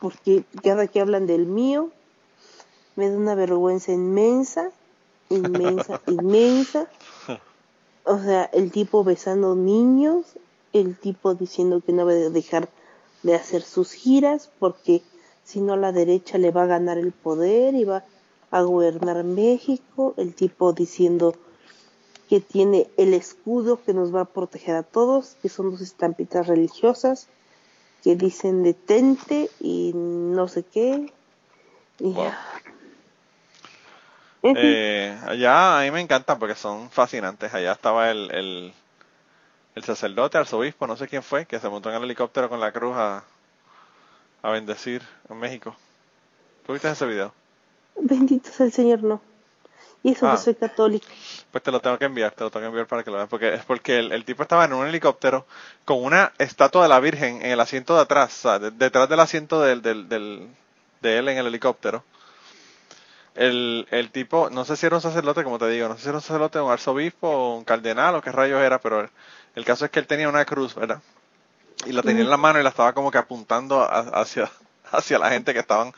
Speaker 3: porque cada que hablan del mío me da una vergüenza inmensa, inmensa, [laughs] inmensa. O sea, el tipo besando niños, el tipo diciendo que no va a dejar de hacer sus giras porque si no la derecha le va a ganar el poder y va a gobernar México, el tipo diciendo que tiene el escudo que nos va a proteger a todos, que son dos estampitas religiosas que dicen detente y no sé qué. Y
Speaker 2: eh, allá a mí me encantan porque son fascinantes. Allá estaba el, el, el sacerdote, arzobispo, no sé quién fue, que se montó en el helicóptero con la cruz a, a bendecir en México. ¿Tú viste ese video?
Speaker 3: Bendito sea el Señor, no. Y eso que ah. soy católico.
Speaker 2: Pues te lo tengo que enviar, te lo tengo que enviar para que lo veas. Porque es porque el, tipo estaba en un helicóptero con una estatua de la Virgen en el asiento de atrás, o sea, detrás del asiento del, del, del, de él en el helicóptero. El, el tipo, no sé si era un sacerdote, como te digo, no sé si era un sacerdote, un arzobispo, un cardenal o qué rayos era, pero el, caso es que él tenía una cruz, ¿verdad? Y la tenía en la mano y la estaba como que apuntando hacia, [laughs] hacia la gente que estaban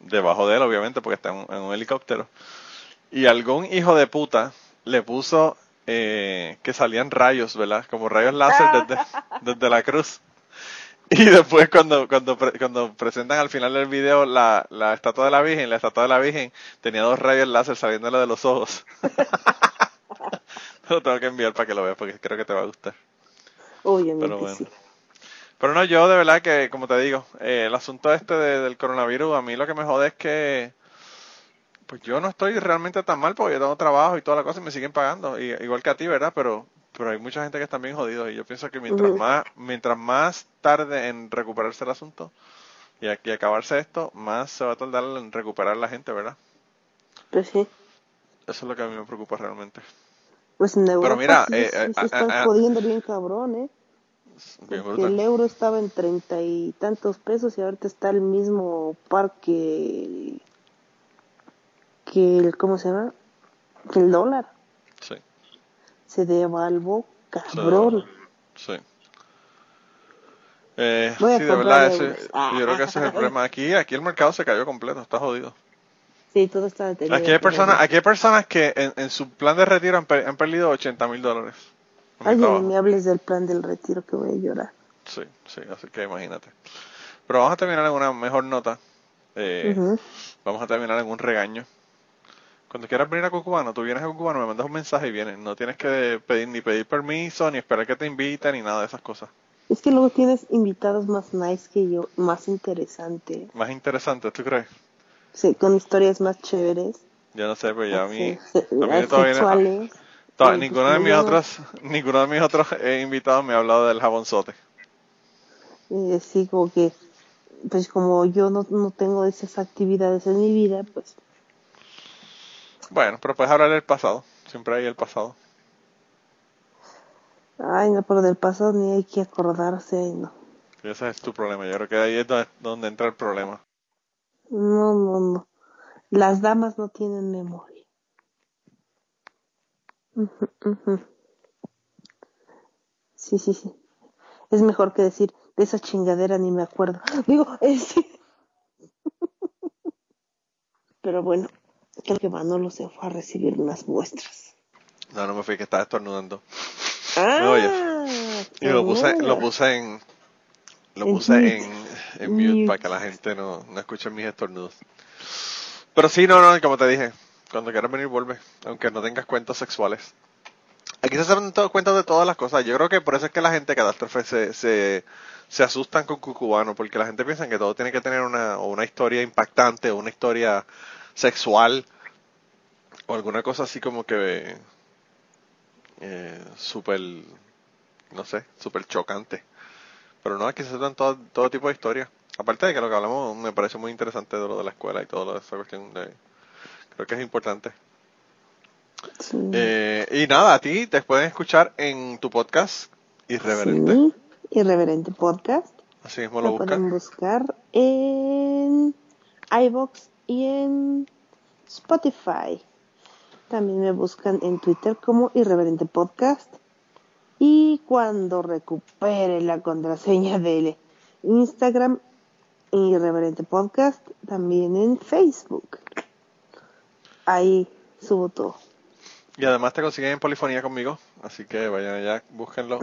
Speaker 2: debajo de él, obviamente, porque está en, un helicóptero. Y algún hijo de puta le puso eh, que salían rayos, ¿verdad? Como rayos láser desde, desde la cruz. [laughs] Y después cuando, cuando, cuando presentan al final del video la, la estatua de la Virgen, la estatua de la Virgen tenía dos rayos láser saliéndole de los ojos. [laughs] [laughs] lo tengo que enviar para que lo veas porque creo que te va a gustar.
Speaker 3: Pero bueno.
Speaker 2: Pero no, yo de verdad que, como te digo, eh, el asunto este del coronavirus, a mí lo que me jode es que pues yo no estoy realmente tan mal porque yo tengo trabajo y toda la cosa y me siguen pagando, y, igual que a ti, ¿verdad? Pero pero hay mucha gente que está bien jodidos y yo pienso que mientras más mientras más tarde en recuperarse el asunto y, aquí acabarse esto, más se va a tardar en recuperar la gente, ¿verdad?
Speaker 3: Pues sí.
Speaker 2: Eso es lo que a mí me preocupa realmente.
Speaker 3: Pues en Europa Pero mira, sí, eh, eh, se están jodiendo bien cabrón, ¿eh? el euro estaba en treinta y tantos pesos y ahorita está el mismo parque que el, ¿cómo se llama? Que el dólar.
Speaker 2: Sí.
Speaker 3: Se devaluó cabrón.
Speaker 2: Sí. Eh, sí, de verdad, ese, yo creo que ese es el [laughs] problema. Aquí, aquí el mercado se cayó completo, está jodido.
Speaker 3: Sí, todo está detenido.
Speaker 2: Aquí hay personas, aquí hay personas que en, en su plan de retiro han, han perdido 80 mil dólares.
Speaker 3: Ay, no me hables del plan del retiro que voy a llorar.
Speaker 2: Sí, sí, así que imagínate. Pero vamos a terminar en una mejor nota. Eh, vamos a terminar en un regaño. Cuando quieras venir a Cucubano, tú vienes a Cucubano, me mandas un mensaje y vienes. No tienes que pedir ni pedir permiso, ni esperar que te inviten, ni nada de esas cosas.
Speaker 3: Es que luego tienes invitados más nice que yo, más interesantes.
Speaker 2: Más interesantes, ¿tú crees?
Speaker 3: Sí, con historias más chéveres.
Speaker 2: Yo no sé, pero ya a mí, a mí todavía [laughs] ninguno, de mis otros, ninguno de mis otros invitados me ha hablado del jabonzote.
Speaker 3: Eh, sí, como que, pues como yo no, no tengo esas actividades en mi vida, pues.
Speaker 2: Bueno, pero puedes hablar del pasado. Siempre hay el pasado.
Speaker 3: Ay, no, pero del pasado ni hay que acordarse, no.
Speaker 2: Ese es tu problema. Yo creo que ahí es donde entra el problema.
Speaker 3: No, no, no. Las damas no tienen memoria. Sí, sí, sí. Es mejor que decir, De esa chingadera ni me acuerdo. [gasps] Digo, ese. [laughs] Pero bueno, creo que Manolo se fue a recibir unas muestras.
Speaker 2: No, no me fui que estaba estornudando.
Speaker 3: Ah.
Speaker 2: Y lo puse, lo puse en, lo puse en, en mute,
Speaker 3: Mute.
Speaker 2: para que la gente no, no escuche mis estornudos. Pero sí, no, no, como te dije, cuando quieras venir vuelve, aunque no tengas cuentos sexuales. Aquí se hacen cuentas de todas las cosas. Yo creo que por eso es que la gente catástrofe se, se, se asustan con Cucubano, porque la gente piensa que todo tiene que tener una, o una historia impactante, o una historia sexual, o alguna cosa así como que eh, súper, no sé, súper chocante. Pero no, aquí se tratan todo, todo tipo de historias. Aparte de que lo que hablamos me parece muy interesante de lo de la escuela y todo lo de esa cuestión de... Creo que es importante.
Speaker 3: Sí.
Speaker 2: Eh, y nada, a ti te pueden escuchar en tu podcast Irreverente.
Speaker 3: Sí, Irreverente Podcast.
Speaker 2: Así mismo lo
Speaker 3: Lo pueden
Speaker 2: buscan.
Speaker 3: buscar en iBox y en Spotify. También me buscan en Twitter como Irreverente Podcast. Y cuando recupere la contraseña de Instagram, Irreverente Podcast, también en Facebook. Ahí subo todo.
Speaker 2: Y además te consiguen en polifonía conmigo. Así que vayan allá, búsquenlo.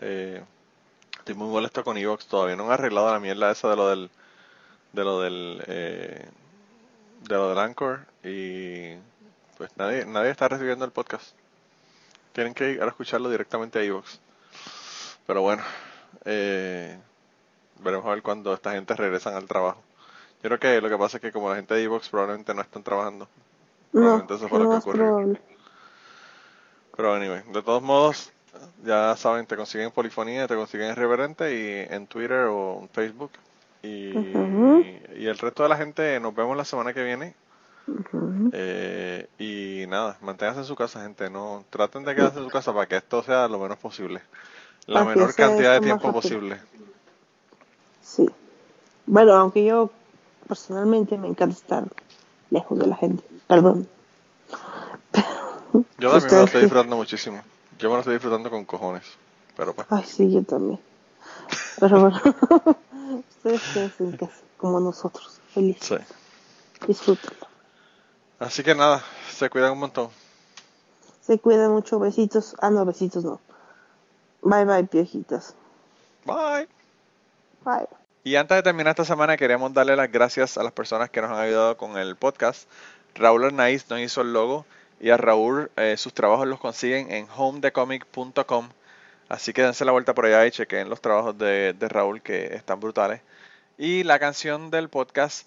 Speaker 2: Eh, estoy muy molesto con Evox. Todavía no han arreglado la mierda esa de lo del... De lo del... Eh, de lo del Anchor. Y... Pues nadie, nadie está recibiendo el podcast. Tienen que ir a escucharlo directamente a Evox. Pero bueno, eh, veremos a ver cuando esta gente regresan al trabajo. Yo creo que lo que pasa es que como la gente de Evox probablemente no están trabajando.
Speaker 3: No,
Speaker 2: Probablemente eso fue
Speaker 3: lo
Speaker 2: que ocurrió.
Speaker 3: probable.
Speaker 2: Pero anyway, de todos modos, ya saben, te consiguen en Polifonía, te consiguen en Reverente y en Twitter o en Facebook. Y el resto de la gente nos vemos la semana que viene. Eh, y nada, manténganse en su casa, gente. No traten de quedarse en su casa para que esto sea lo menos posible. La
Speaker 3: Para
Speaker 2: menor cantidad de tiempo posible.
Speaker 3: Sí. Bueno, aunque yo personalmente me encanta estar lejos de la gente. Perdón.
Speaker 2: Yo también me lo estoy
Speaker 3: sí.
Speaker 2: disfrutando muchísimo. Yo me lo estoy disfrutando con cojones. Pero pues,
Speaker 3: Ay, sí, yo también. Pero bueno, [laughs] ustedes quédense en casa, como nosotros. Feliz.
Speaker 2: sí.
Speaker 3: Disfrútenlo.
Speaker 2: Así que nada, se cuidan un montón.
Speaker 3: Se cuidan mucho. Besitos. Ah, no, besitos no. Bye, bye, piojitas.
Speaker 2: Bye.
Speaker 3: Bye.
Speaker 2: Y antes de terminar esta semana, queremos darle las gracias a las personas que nos han ayudado con el podcast. Raúl Arnaiz nos hizo el logo y a Raúl eh, sus trabajos los consiguen en homedecomic.com. Así que dense la vuelta por allá y chequen los trabajos de, de Raúl que están brutales. Y la canción del podcast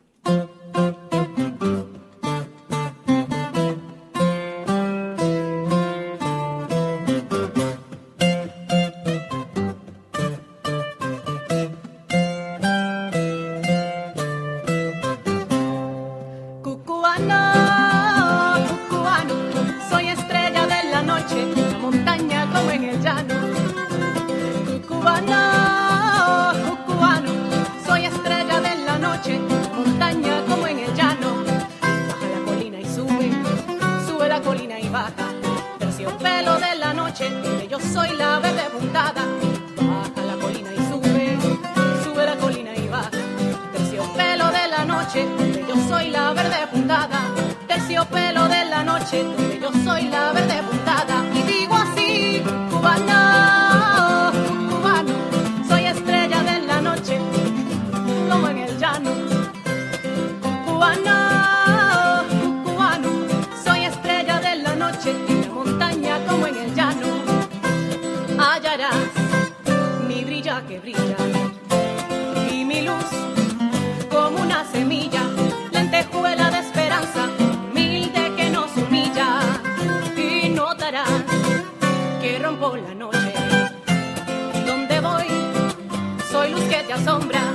Speaker 4: como en el llano, hallarás mi brilla que brilla y mi luz como una semilla, lentejuela de esperanza, humilde que nos humilla y notarás que rompo la noche. Donde voy, soy luz que te asombra.